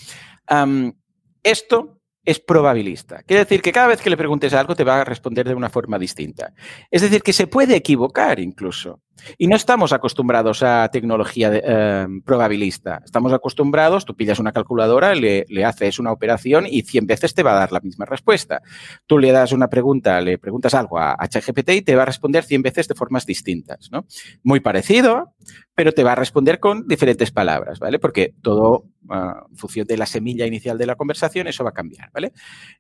esto es probabilista. Quiere decir que cada vez que le preguntes algo te va a responder de una forma distinta. Es decir, que se puede equivocar incluso. Y no estamos acostumbrados a tecnología eh, probabilista. Estamos acostumbrados, tú pillas una calculadora, le, haces una operación y 100 veces te va a dar la misma respuesta. Tú le das una pregunta, le preguntas algo a ChatGPT y te va a responder 100 veces de formas distintas. ¿no? Muy parecido, pero te va a responder con diferentes palabras, ¿vale? Porque todo, uh, en función de la semilla inicial de la conversación, eso va a cambiar, ¿vale?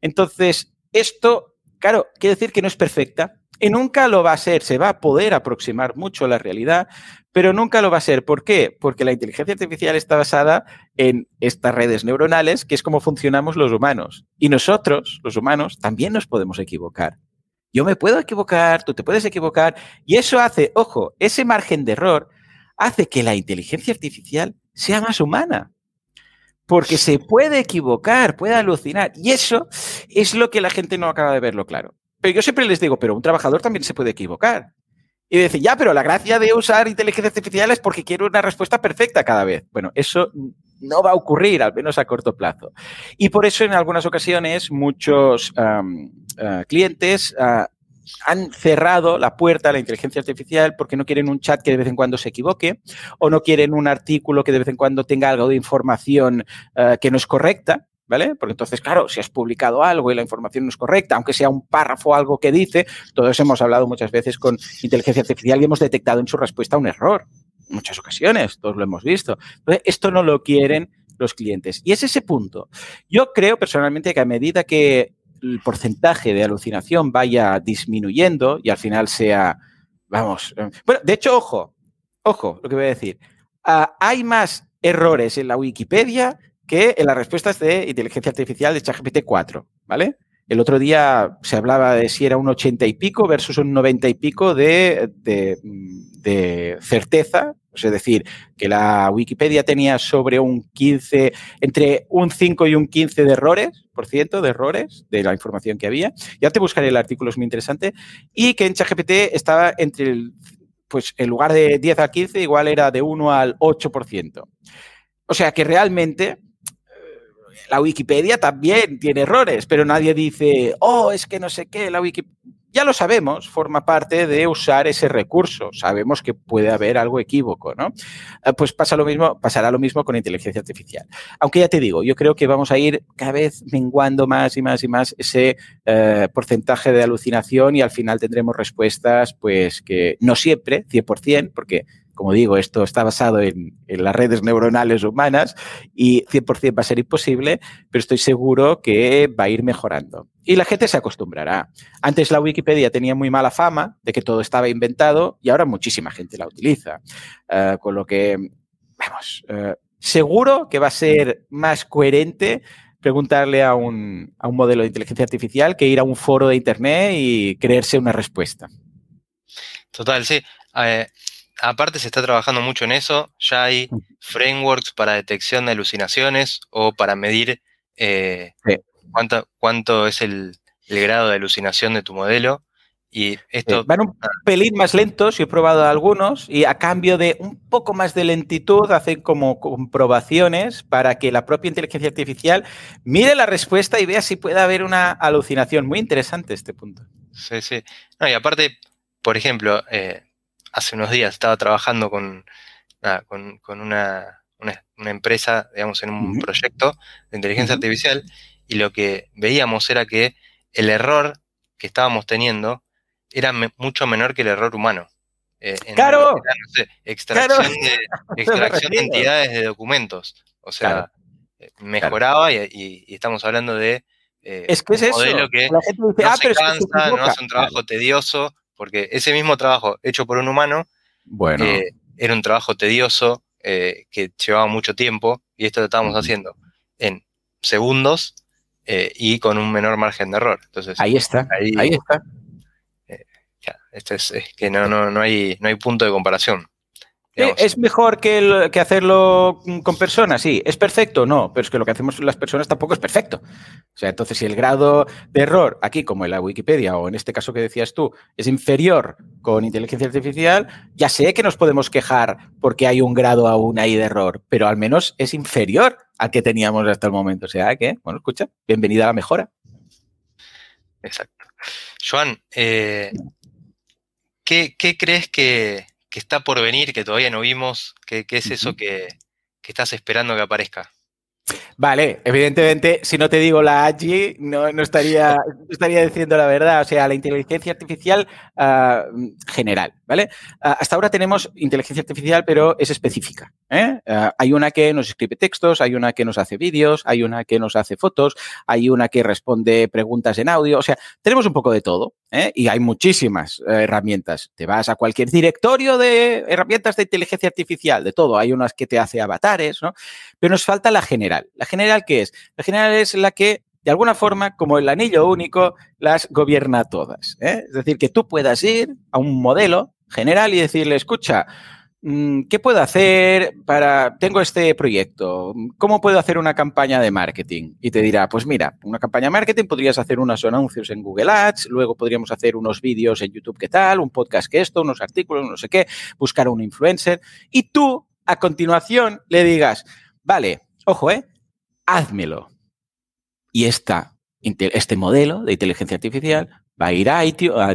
Entonces, esto, claro, quiere decir que no es perfecta, y nunca lo va a ser, se va a poder aproximar mucho a la realidad, pero nunca lo va a ser. ¿Por qué? Porque la inteligencia artificial está basada en estas redes neuronales, que es como funcionamos los humanos. Y nosotros, los humanos, también nos podemos equivocar. Yo me puedo equivocar, tú te puedes equivocar, y eso hace, ojo, ese margen de error hace que la inteligencia artificial sea más humana. Porque se puede equivocar, puede alucinar. Y eso es lo que la gente no acaba de verlo claro. Pero yo siempre les digo, pero un trabajador también se puede equivocar. Y decir, ya, pero la gracia de usar inteligencia artificial es porque quiero una respuesta perfecta cada vez. Bueno, eso no va a ocurrir, al menos a corto plazo. Y por eso en algunas ocasiones muchos eh, clientes ah, han cerrado la puerta a la inteligencia artificial porque no quieren un chat que de vez en cuando se equivoque o no quieren un artículo que de vez en cuando tenga algo de información eh, que no es correcta. ¿Vale? Porque entonces, claro, si has publicado algo y la información no es correcta, aunque sea un párrafo o algo que dice, todos hemos hablado muchas veces con inteligencia artificial y hemos detectado en su respuesta un error. En muchas ocasiones, todos lo hemos visto. Entonces, esto no lo quieren los clientes. Y es ese punto. Yo creo personalmente que a medida que el porcentaje de alucinación vaya disminuyendo y al final sea, vamos, eh, bueno, de hecho, ojo, ojo, lo que voy a decir, ah, hay más errores en la Wikipedia que en las respuestas de inteligencia artificial de ChatGPT 4, ¿vale? El otro día se hablaba de si era un 80 y pico versus un 90 y pico de, de, certeza, es decir, que la Wikipedia tenía sobre un 15, entre un 5 y un 15 de errores, por ciento, de errores de la información que había. Ya te buscaré el artículo, es muy interesante. Y que en ChatGPT estaba entre el, pues en lugar de 10 a 15, igual era de 1 al 8%. O sea que realmente la Wikipedia también tiene errores, pero nadie dice, oh, es que no sé qué, la Wikipedia. Ya lo sabemos, forma parte de usar ese recurso. Sabemos que puede haber algo equívoco, ¿no? Eh, pues pasa lo mismo, pasará lo mismo con inteligencia artificial. Aunque ya te digo, yo creo que vamos a ir cada vez menguando más y más y más ese eh, porcentaje de alucinación y al final tendremos respuestas, pues que no siempre, 100%, porque como digo, esto está basado en, las redes neuronales humanas y 100% va a ser imposible, pero estoy seguro que va a ir mejorando. Y la gente se acostumbrará. Antes la Wikipedia tenía muy mala fama de que todo estaba inventado y ahora muchísima gente la utiliza. Eh, con lo que, vamos, eh, seguro que va a ser más coherente preguntarle a un, a un modelo de inteligencia artificial que ir a un foro de Internet y creerse una respuesta. Total, sí. Eh, aparte se está trabajando mucho en eso, ya hay frameworks para detección de alucinaciones o para medir eh, cuánto, cuánto, es el, grado de alucinación de tu modelo. Y esto... van un pelín más lentos, yo he probado algunos, y a cambio de un poco más de lentitud hacen como comprobaciones para que la propia inteligencia artificial mire la respuesta y vea si puede haber una alucinación. Muy interesante este punto. Sí, sí. y aparte, por ejemplo, eh, hace unos días estaba trabajando con, con, una, empresa, digamos, en un proyecto de inteligencia artificial y lo que veíamos era que el error que estábamos teniendo era mucho menor que el error humano. Eh, ¡Claro! extracción, De, entidades de documentos. O sea, eh, mejoraba y, estamos hablando de eh, es que es un modelo que no ah, se cansa, no hace un trabajo tedioso, porque ese mismo trabajo hecho por un humano bueno. era un trabajo tedioso que llevaba mucho tiempo y esto lo estábamos haciendo en segundos y con un menor margen de error. Entonces, ahí está, ahí, ahí está. Este es, que no, no, no, hay, no hay punto de comparación. ¿Es mejor que, que, hacerlo con personas? Sí. ¿Es perfecto? No, pero es que lo que hacemos las personas tampoco es perfecto. O sea, entonces si el grado de error aquí, como en la Wikipedia o en este caso que decías tú, es inferior con inteligencia artificial, ya sé que nos podemos quejar porque hay un grado aún ahí de error, pero al menos es inferior al que teníamos hasta el momento. O sea que, bueno, escucha, bienvenida a la mejora. Exacto. Joan, eh, ¿qué, crees que, está por venir, que todavía no vimos? ¿Qué, es eso que, estás esperando que aparezca? Vale, evidentemente, si no te digo la AGI, no, estaría, estaría diciendo la verdad. O sea, la inteligencia artificial ah, general, ¿vale? Ah, hasta ahora tenemos inteligencia artificial, pero es específica. ¿eh? Ah, hay una que nos escribe textos, hay una que nos hace vídeos, hay una que nos hace fotos, hay una que responde preguntas en audio. O sea, tenemos un poco de todo ¿eh? y hay muchísimas eh, herramientas. Te vas a cualquier directorio de herramientas de inteligencia artificial, de todo. Hay unas que te hace avatares, ¿no? Pero nos falta la general. ¿La general qué es? La general es la que de alguna forma, como el anillo único, las gobierna todas. Es decir, que tú puedas ir a un modelo general y decirle, escucha, Mm, ¿qué puedo hacer para, tengo este proyecto, ¿cómo puedo hacer una campaña de marketing? Y te dirá, pues mira, una campaña de marketing podrías hacer unos anuncios en Google Ads, luego podríamos hacer unos vídeos en YouTube, ¿qué tal? Un podcast que esto, unos artículos, no sé qué, buscar a un influencer. Y tú, a continuación, le digas, vale, ojo, ¿eh? Házmelo. Y esta, este modelo de inteligencia artificial va a ir a,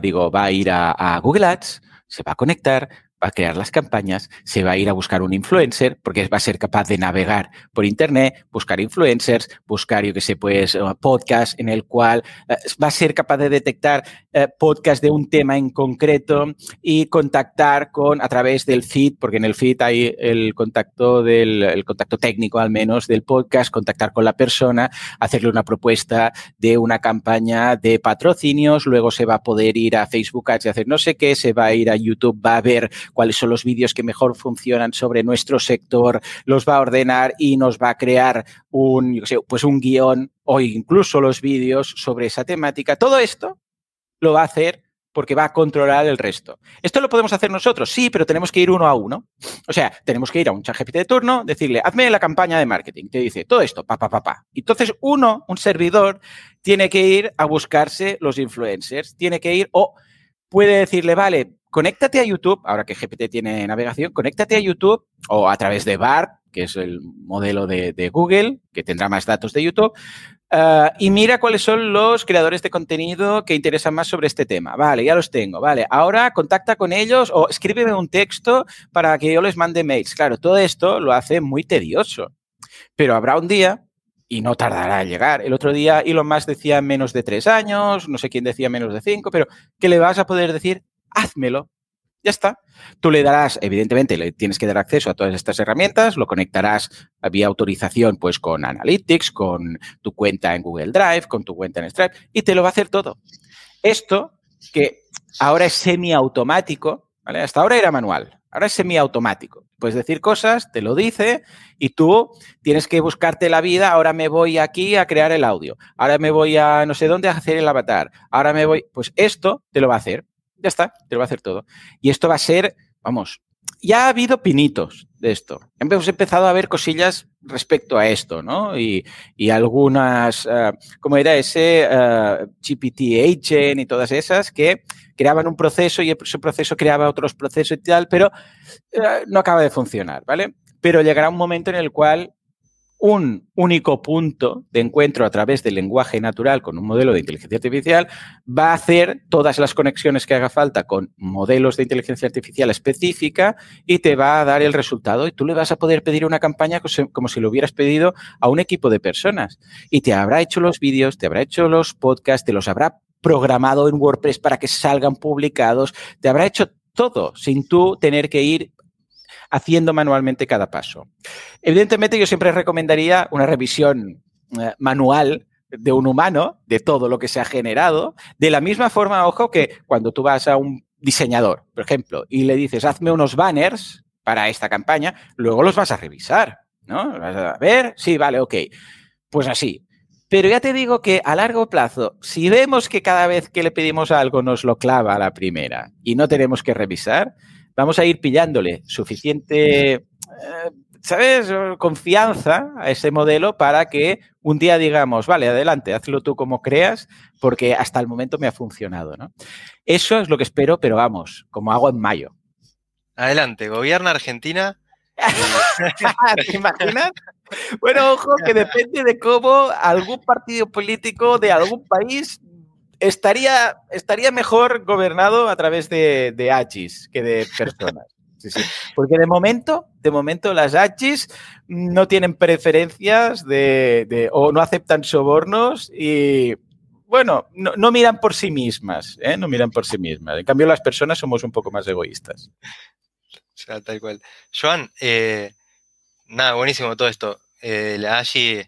digo, va a, ir a Google Ads, se va a conectar, va a crear las campañas, se va a ir a buscar un influencer, porque va a ser capaz de navegar por Internet, buscar influencers, buscar, yo que sé, pues, podcast en el cual eh, va a ser capaz de detectar eh, podcast de un tema en concreto y contactar con, a través del feed, porque en el feed hay el contacto del, el contacto técnico al menos del podcast, contactar con la persona, hacerle una propuesta de una campaña de patrocinios, luego se va a poder ir a Facebook Ads y hacer no sé qué, se va a ir a YouTube, va a ver cuáles son los vídeos que mejor funcionan sobre nuestro sector, los va a ordenar y nos va a crear un, pues un guion o incluso los vídeos sobre esa temática. Todo esto lo va a hacer porque va a controlar el resto. ¿Esto lo podemos hacer nosotros? Sí, pero tenemos que ir uno a uno. O sea, tenemos que ir a un chat GPT de turno, decirle, hazme la campaña de marketing. Te dice todo esto, pa, pa, pa, pa. Entonces, uno, un servidor, tiene que ir a buscarse los influencers, tiene que ir o puede decirle, vale, conéctate a YouTube, ahora que GPT tiene navegación, conéctate a YouTube o a través de BART, que es el modelo de, Google, que tendrá más datos de YouTube, eh, y mira cuáles son los creadores de contenido que interesan más sobre este tema. Vale, ya los tengo. Vale, ahora contacta con ellos o escríbeme un texto para que yo les mande mails. Claro, todo esto lo hace muy tedioso, pero habrá un día y no tardará en llegar. El otro día Elon Musk decía menos de tres años, no sé quién decía menos de cinco, pero que le vas a poder decir házmelo. Ya está. Tú le darás, evidentemente, le tienes que dar acceso a todas estas herramientas, lo conectarás vía autorización, pues con Analytics, con tu cuenta en Google Drive, con tu cuenta en Stripe, y te lo va a hacer todo. Esto, que ahora es semiautomático, ¿vale? Hasta ahora era manual, ahora es semiautomático. Puedes decir cosas, te lo dice, y tú tienes que buscarte la vida. Ahora me voy aquí a crear el audio. Ahora me voy a no sé dónde a hacer el avatar. Ahora me voy. Pues esto te lo va a hacer. Ya está, te lo va a hacer todo. Y esto va a ser, vamos, ya ha habido pinitos de esto. Hemos empezado a ver cosillas respecto a esto, ¿no? Y, algunas, uh, como era ese uh, GPT Agent y todas esas que creaban un proceso y ese proceso creaba otros procesos y tal, pero uh, no acaba de funcionar, ¿vale? Pero llegará un momento en el cual un único punto de encuentro a través del lenguaje natural con un modelo de inteligencia artificial va a hacer todas las conexiones que haga falta con modelos de inteligencia artificial específica y te va a dar el resultado. Y tú le vas a poder pedir una campaña como si lo hubieras pedido a un equipo de personas. Y te habrá hecho los vídeos, te habrá hecho los podcasts, te los habrá programado en WordPress para que salgan publicados, te habrá hecho todo sin tú tener que ir haciendo manualmente cada paso. Evidentemente, yo siempre recomendaría una revisión eh, manual de un humano, de todo lo que se ha generado, de la misma forma, ojo, que cuando tú vas a un diseñador, por ejemplo, y le dices, hazme unos banners para esta campaña, luego los vas a revisar, ¿no? Vas a ver, sí, vale, ok. Pues así. Pero ya te digo que a largo plazo, si vemos que cada vez que le pedimos algo nos lo clava a la primera y no tenemos que revisar, vamos a ir pillándole suficiente, eh, ¿sabes?, confianza a ese modelo para que un día digamos, vale, adelante, hazlo tú como creas, porque hasta el momento me ha funcionado, ¿no? Eso es lo que espero, pero vamos, como hago en mayo. Adelante, gobierna Argentina. ¿Te imaginas? Bueno, ojo, que depende de cómo algún partido político de algún país estaría, estaría mejor gobernado a través de, de hachis que de personas. Porque de momento, de momento las hachis no tienen preferencias de, o no aceptan sobornos y bueno, no, miran por sí mismas, ¿eh? no miran por sí mismas. En cambio, las personas somos un poco más egoístas. O sea, tal cual. Joan, eh, nada, buenísimo todo esto. Eh, la AGI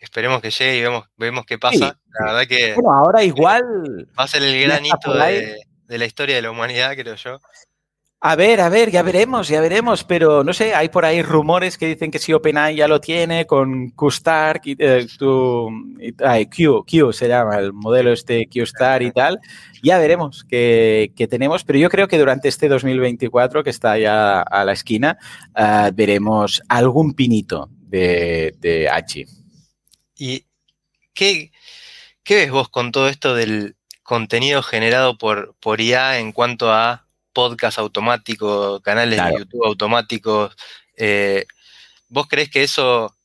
esperemos que llegue y vemos, vemos qué pasa. La verdad que. Bueno, ahora igual. Va a ser el granito de, de, la historia de la humanidad, creo yo. A ver, a ver, ya veremos, ya veremos, pero no sé, hay por ahí rumores que dicen que si OpenAI ya lo tiene con QStar, eh, Q, Q se llama el modelo este QStar y tal, ya veremos qué, tenemos, pero yo creo que durante este 2024 que está ya a la esquina, uh, veremos algún pinito de, de H. ¿Y qué, ves vos con todo esto del contenido generado por, por IA en cuanto a podcast automáticos, canales de YouTube automáticos? Eh, ¿Vos crees que eso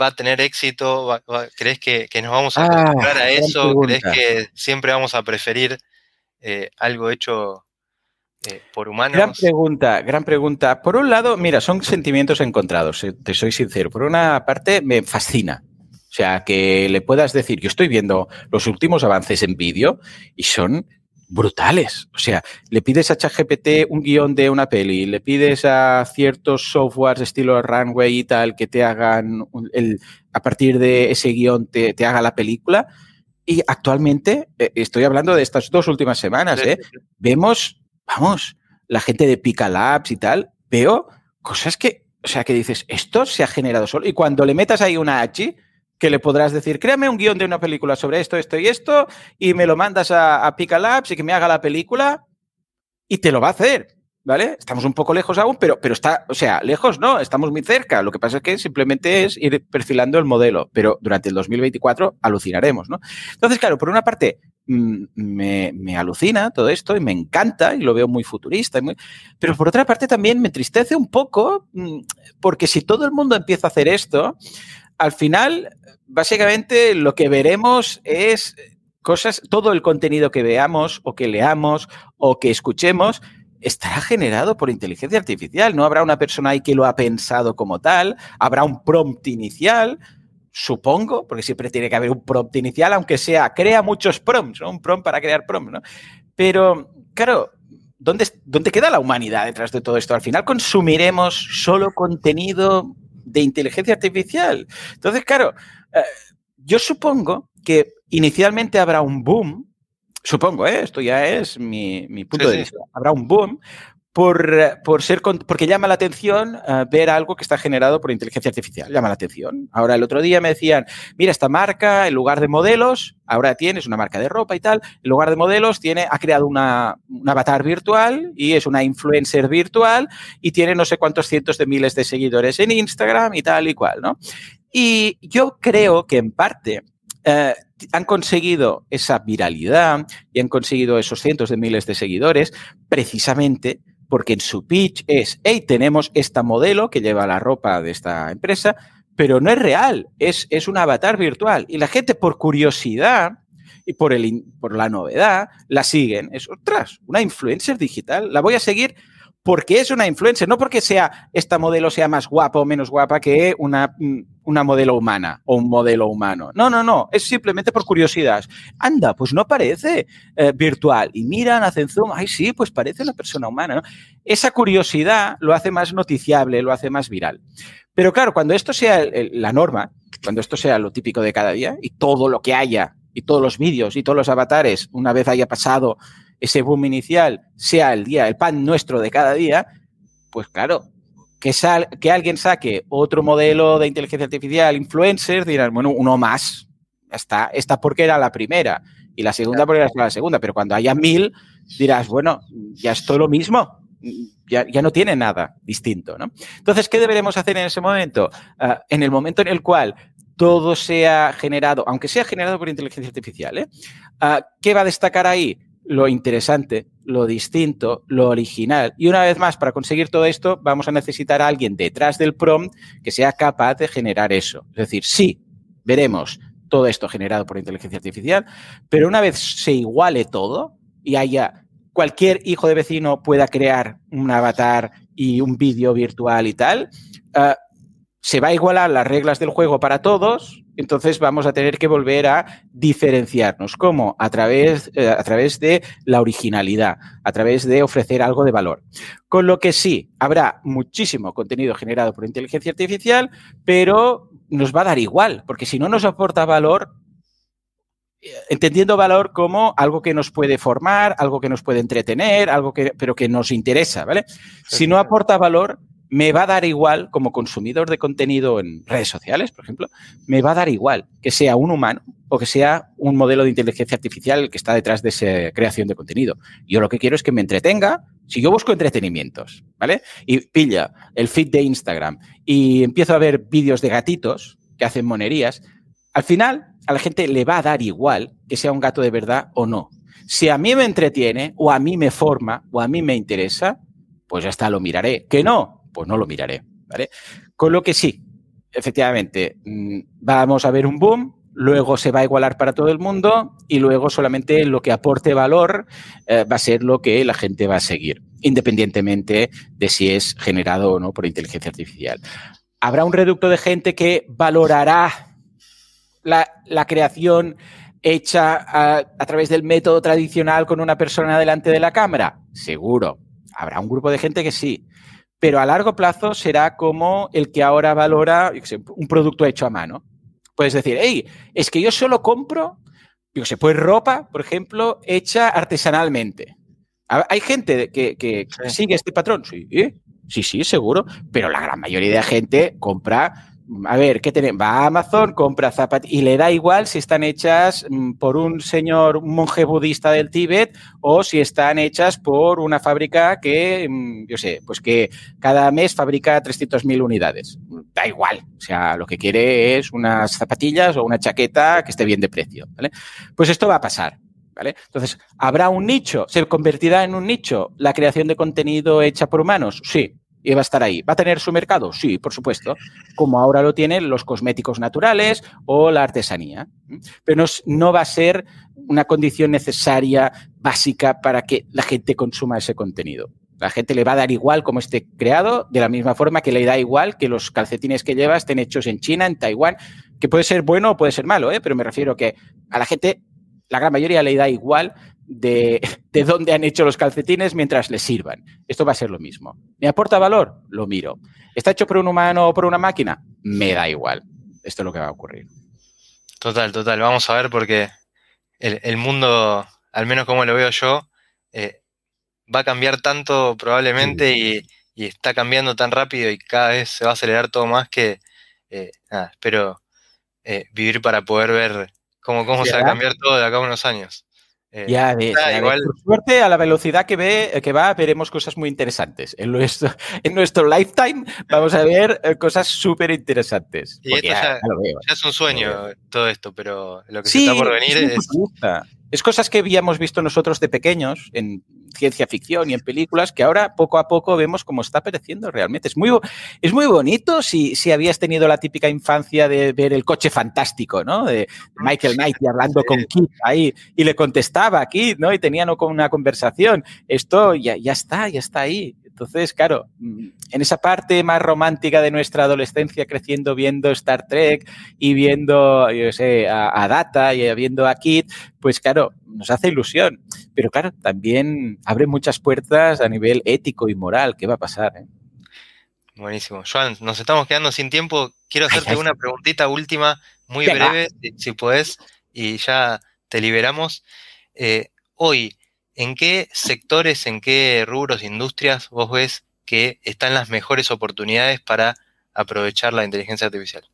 va a tener éxito? ¿Crees que, nos vamos a ah, acostumbrar a eso? ¿Crees que siempre vamos a preferir eh, algo hecho eh, por humanos? Gran pregunta, gran pregunta. Por un lado, mira, son sentimientos encontrados, te soy sincero. Por una parte, me fascina. O sea, que le puedas decir, yo estoy viendo los últimos avances en vídeo y son brutales. O sea, le pides a ChatGPT un guion de una peli, le pides a ciertos softwares estilo Runway y tal que te hagan, el, a partir de ese guion te, te haga la película. Y actualmente, eh, estoy hablando de estas dos últimas semanas, ¿eh? vemos, vamos, la gente de Pika Labs y tal, veo cosas que, o sea, que dices, esto se ha generado solo. Y cuando le metas ahí una H, que le podrás decir, créame un guion de una película sobre esto, esto y esto, y me lo mandas a, a Pika Labs y que me haga la película, y te lo va a hacer. ¿Vale? Estamos un poco lejos aún, pero, pero está, o sea, lejos no, estamos muy cerca. Lo que pasa es que simplemente es ir perfilando el modelo, pero durante el 2024 alucinaremos, ¿no? Entonces, claro, por una parte, mm, me, me, alucina todo esto y me encanta y lo veo muy futurista, pero por otra parte también me entristece un poco mm, porque si todo el mundo empieza a hacer esto, al final, básicamente lo que veremos es cosas, todo el contenido que veamos o que leamos o que escuchemos estará generado por inteligencia artificial. No habrá una persona ahí que lo ha pensado como tal, habrá un prompt inicial, supongo, porque siempre tiene que haber un prompt inicial, aunque sea, crea muchos prompts, ¿no? Un prompt para crear prompts, ¿no? Pero, claro, ¿dónde, ¿dónde queda la humanidad detrás de todo esto? Al final consumiremos solo contenido de inteligencia artificial. Entonces, claro, eh, yo supongo que inicialmente habrá un boom, supongo, ¿eh? esto ya es mi, punto de vista, habrá un boom por, por, ser, porque llama la atención uh, ver algo que está generado por inteligencia artificial. Llama la atención. Ahora, el otro día me decían, mira, esta marca, en lugar de modelos, ahora tienes una marca de ropa y tal, en lugar de modelos, tiene, ha creado una, un avatar virtual y es una influencer virtual y tiene no sé cuántos cientos de miles de seguidores en Instagram y tal y cual, ¿no? Y yo creo que en parte eh, han conseguido esa viralidad y han conseguido esos cientos de miles de seguidores precisamente porque en su pitch es, hey, tenemos esta modelo que lleva la ropa de esta empresa, pero no es real, es, es un avatar virtual. Y la gente por curiosidad y por, el, por la novedad la siguen. Es, otras, una influencer digital, la voy a seguir porque es una influencer, no porque sea esta modelo sea más guapa o menos guapa que una, mm, una modelo humana o un modelo humano. No, no, no, es simplemente por curiosidad. Anda, pues no parece eh, virtual. Y miran, hacen zoom, ay, sí, pues parece una persona humana. Esa curiosidad lo hace más noticiable, lo hace más viral. Pero claro, cuando esto sea la norma, cuando esto sea lo típico de cada día y todo lo que haya y todos los vídeos y todos los avatares, una vez haya pasado ese boom inicial sea el día, el pan nuestro de cada día, pues claro, que, sal, que alguien saque otro modelo de inteligencia artificial, influencer, dirán, bueno, uno más, está, esta porque era la primera y la segunda porque era la segunda, pero cuando haya mil, dirás, bueno, ya es todo lo mismo, ya, ya, no tiene nada distinto. ¿no? Entonces, ¿qué deberemos hacer en ese momento? Uh, en el momento en el cual todo sea generado, aunque sea generado por inteligencia artificial, ¿eh? uh, ¿qué va a destacar ahí? Lo interesante, lo distinto, lo original. Y una vez más, para conseguir todo esto, vamos a necesitar a alguien detrás del prompt que sea capaz de generar eso. Es decir, sí, veremos todo esto generado por inteligencia artificial, pero una vez se iguale todo y haya cualquier hijo de vecino pueda crear un avatar y un vídeo virtual y tal, uh, se va a igualar las reglas del juego para todos, entonces vamos a tener que volver a diferenciarnos. ¿Cómo? A través, eh, a través de la originalidad, a través de ofrecer algo de valor. Con lo que sí, habrá muchísimo contenido generado por inteligencia artificial, pero nos va a dar igual, porque si no nos aporta valor, eh, entendiendo valor como algo que nos puede formar, algo que nos puede entretener, algo que, pero que nos interesa, ¿vale? Si no aporta valor, me va a dar igual, como consumidor de contenido en redes sociales, por ejemplo, me va a dar igual que sea un humano o que sea un modelo de inteligencia artificial que está detrás de esa creación de contenido. Yo lo que quiero es que me entretenga. Si yo busco entretenimientos, ¿vale? Y pilla el feed de Instagram y empiezo a ver vídeos de gatitos que hacen monerías, al final a la gente le va a dar igual que sea un gato de verdad o no. Si a mí me entretiene o a mí me forma o a mí me interesa, pues ya está, lo miraré. Que no, pues no lo miraré, ¿vale? Con lo que sí, efectivamente, mm, vamos a ver un boom, luego se va a igualar para todo el mundo y luego solamente lo que aporte valor eh, va a ser lo que la gente va a seguir, independientemente de si es generado o no por inteligencia artificial. Habrá un reducto de gente que valorará la, la creación hecha a, a, través del método tradicional con una persona delante de la cámara? Seguro. Habrá un grupo de gente que sí pero a largo plazo será como el que ahora valora sé, un producto hecho a mano. Puedes decir, hey, es que yo solo compro, yo sé, pues ropa, por ejemplo, hecha artesanalmente. Hay gente que, que sí. sigue este patrón, sí, sí, sí, seguro, pero la gran mayoría de gente compra a ver, ¿qué tenemos? Va a Amazon, compra zapatillas y le da igual si están hechas mm, por un señor, un monje budista del Tíbet o si están hechas por una fábrica que, mm, yo sé, pues que cada mes fabrica 300.000 unidades. Da igual. O sea, lo que quiere es unas zapatillas o una chaqueta que esté bien de precio. ¿vale? Pues esto va a pasar. ¿Vale? Entonces, ¿habrá un nicho? ¿Se convertirá en un nicho la creación de contenido hecha por humanos? Sí, y va a estar ahí. ¿Va a tener su mercado? Sí, por supuesto, como ahora lo tienen los cosméticos naturales o la artesanía. Pero no, va a ser una condición necesaria, básica, para que la gente consuma ese contenido. La gente le va a dar igual cómo esté creado, de la misma forma que le da igual que los calcetines que lleva estén hechos en China, en Taiwán, que puede ser bueno o puede ser malo, ¿eh? pero me refiero que a la gente, la gran mayoría le da igual de, de, dónde han hecho los calcetines mientras les sirvan. Esto va a ser lo mismo. ¿Me aporta valor? Lo miro. ¿Está hecho por un humano o por una máquina? Me da igual. Esto es lo que va a ocurrir. Total, total. Vamos a ver porque el, el mundo, al menos como lo veo yo, eh, va a cambiar tanto probablemente y, está cambiando tan rápido y cada vez se va a acelerar todo más que eh, nada, espero eh, vivir para poder ver cómo, cómo se va a cambiar todo de acá a unos años. Eh, ya ves, Por suerte, a la velocidad que, ve, que va, veremos cosas muy interesantes. En nuestro, en nuestro lifetime vamos a ver eh, cosas súper interesantes. Y esto ya, es un sueño todo esto, pero lo que se está por venir es... Es cosas que habíamos visto nosotros de pequeños en ciencia ficción y en películas que ahora poco a poco vemos cómo está apareciendo realmente. Es muy, es muy bonito si, si habías tenido la típica infancia de ver el coche fantástico, ¿no? De Michael Knight hablando con Kit ahí y le contestaba a Kit, ¿no? Y tenían una conversación. Esto ya, ya está, ya está ahí. Entonces, claro, en esa parte más romántica de nuestra adolescencia, creciendo viendo Star Trek y viendo, yo sé, a, Data y viendo a Kit, pues claro, nos hace ilusión. Pero claro, también abre muchas puertas a nivel ético y moral. ¿Qué va a pasar? Eh? Buenísimo. Joan, nos estamos quedando sin tiempo. Quiero hacerte una preguntita última, muy breve, si, puedes, y ya te liberamos. Eh, hoy, ¿en qué sectores, en qué rubros, industrias vos ves que están las mejores oportunidades para aprovechar la inteligencia artificial?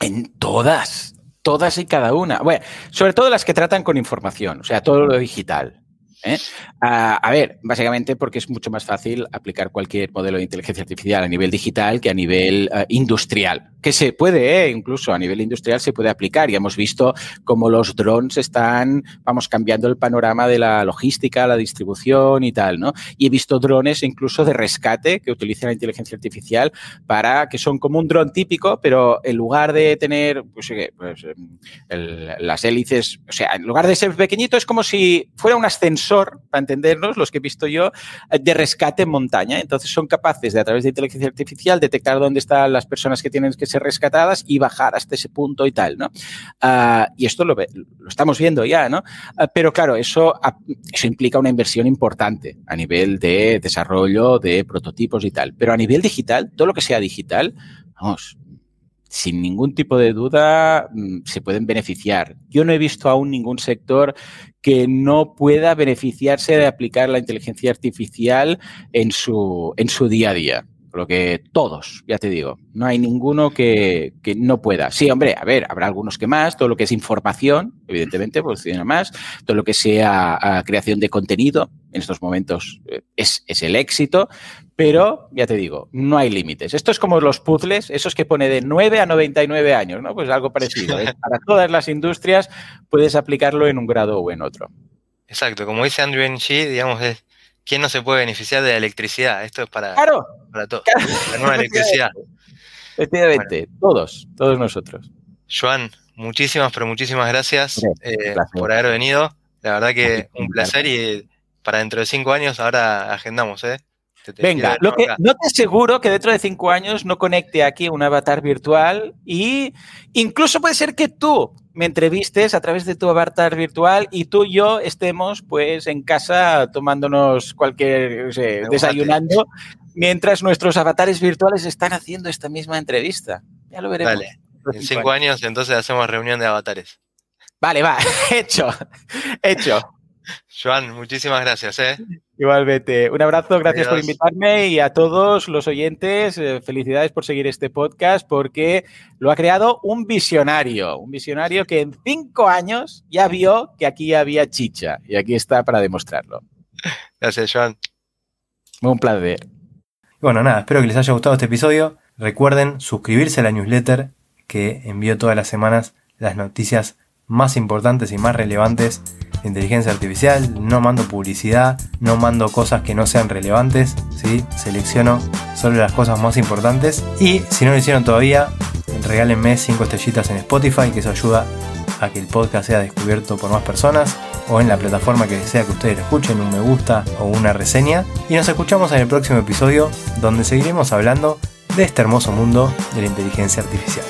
En todas, todas y cada una. Bueno, sobre todo las que tratan con información, o sea, todo lo digital. ¿eh? A, ver, básicamente porque es mucho más fácil aplicar cualquier modelo de inteligencia artificial a nivel digital que a nivel eh, industrial, que se puede, ¿eh? incluso a nivel industrial se puede aplicar. Y hemos visto cómo los drones están, vamos, cambiando el panorama de la logística, la distribución y tal, ¿no? Y he visto drones incluso de rescate que utilizan la inteligencia artificial para que son como un dron típico, pero en lugar de tener pues, pues las hélices, o sea, en lugar de ser pequeñito, es como si fuera un ascensor para entendernos, los que he visto yo, eh, de rescate en montaña. Entonces son capaces de, a través de inteligencia artificial, detectar dónde están las personas que tienen que ser rescatadas y bajar hasta ese punto y tal, ¿no? Ah, y esto lo, estamos viendo ya, ¿no? Ah, pero claro, eso, eso implica una inversión importante a nivel de desarrollo de prototipos y tal. Pero a nivel digital, todo lo que sea digital, vamos, sin ningún tipo de duda mm, se pueden beneficiar. Yo no he visto aún ningún sector que no pueda beneficiarse de aplicar la inteligencia artificial en su, en su día a día. Lo que todos, ya te digo, no hay ninguno que, que, no pueda. Sí, hombre, a ver, habrá algunos que más, todo lo que es información, evidentemente, funciona más, todo lo que sea ah, creación de contenido, en estos momentos eh, es, es, el éxito, pero ya te digo, no hay límites. Esto es como los puzzles, esos que pone de 9 a 99 años, ¿no? Pues algo parecido. ¿eh? Para todas las industrias puedes aplicarlo en un grado o en otro. Exacto, como dice Andrew Ng, digamos, es ¿quién no se puede beneficiar de la electricidad? Esto es para, para todos. La nueva electricidad. Efectivamente, todos, todos nosotros. Joan, muchísimas, pero muchísimas gracias eh, por haber venido. La verdad que un placer y para dentro de cinco años ahora agendamos, ¿eh? Venga, lo que no te aseguro que dentro de cinco años no conecte aquí un avatar virtual y incluso puede ser que tú me entrevistes a través de tu avatar virtual y tú y yo estemos pues en casa tomándonos cualquier, desayunando mientras nuestros avatares virtuales están haciendo esta misma entrevista. Ya lo veremos. Vale. En cinco años entonces hacemos reunión de avatares. Vale, va, hecho, hecho. Joan, muchísimas gracias. ¿eh? Igualmente. Un abrazo, gracias por invitarme y a todos los oyentes, eh, felicidades por seguir este podcast porque lo ha creado un visionario, un visionario que en cinco años ya vio que aquí había chicha y aquí está para demostrarlo. Gracias, Joan. Un placer. Bueno, nada, espero que les haya gustado este episodio. Recuerden suscribirse a la newsletter que envío todas las semanas las noticias más importantes y más relevantes inteligencia artificial, no mando publicidad, no mando cosas que no sean relevantes, ¿sí? selecciono solo las cosas más importantes y si no lo hicieron todavía, regálenme 5 estrellitas en Spotify, que eso ayuda a que el podcast sea descubierto por más personas o en la plataforma que sea que ustedes lo escuchen, un me gusta o una reseña. Y nos escuchamos en el próximo episodio donde seguiremos hablando de este hermoso mundo de la inteligencia artificial.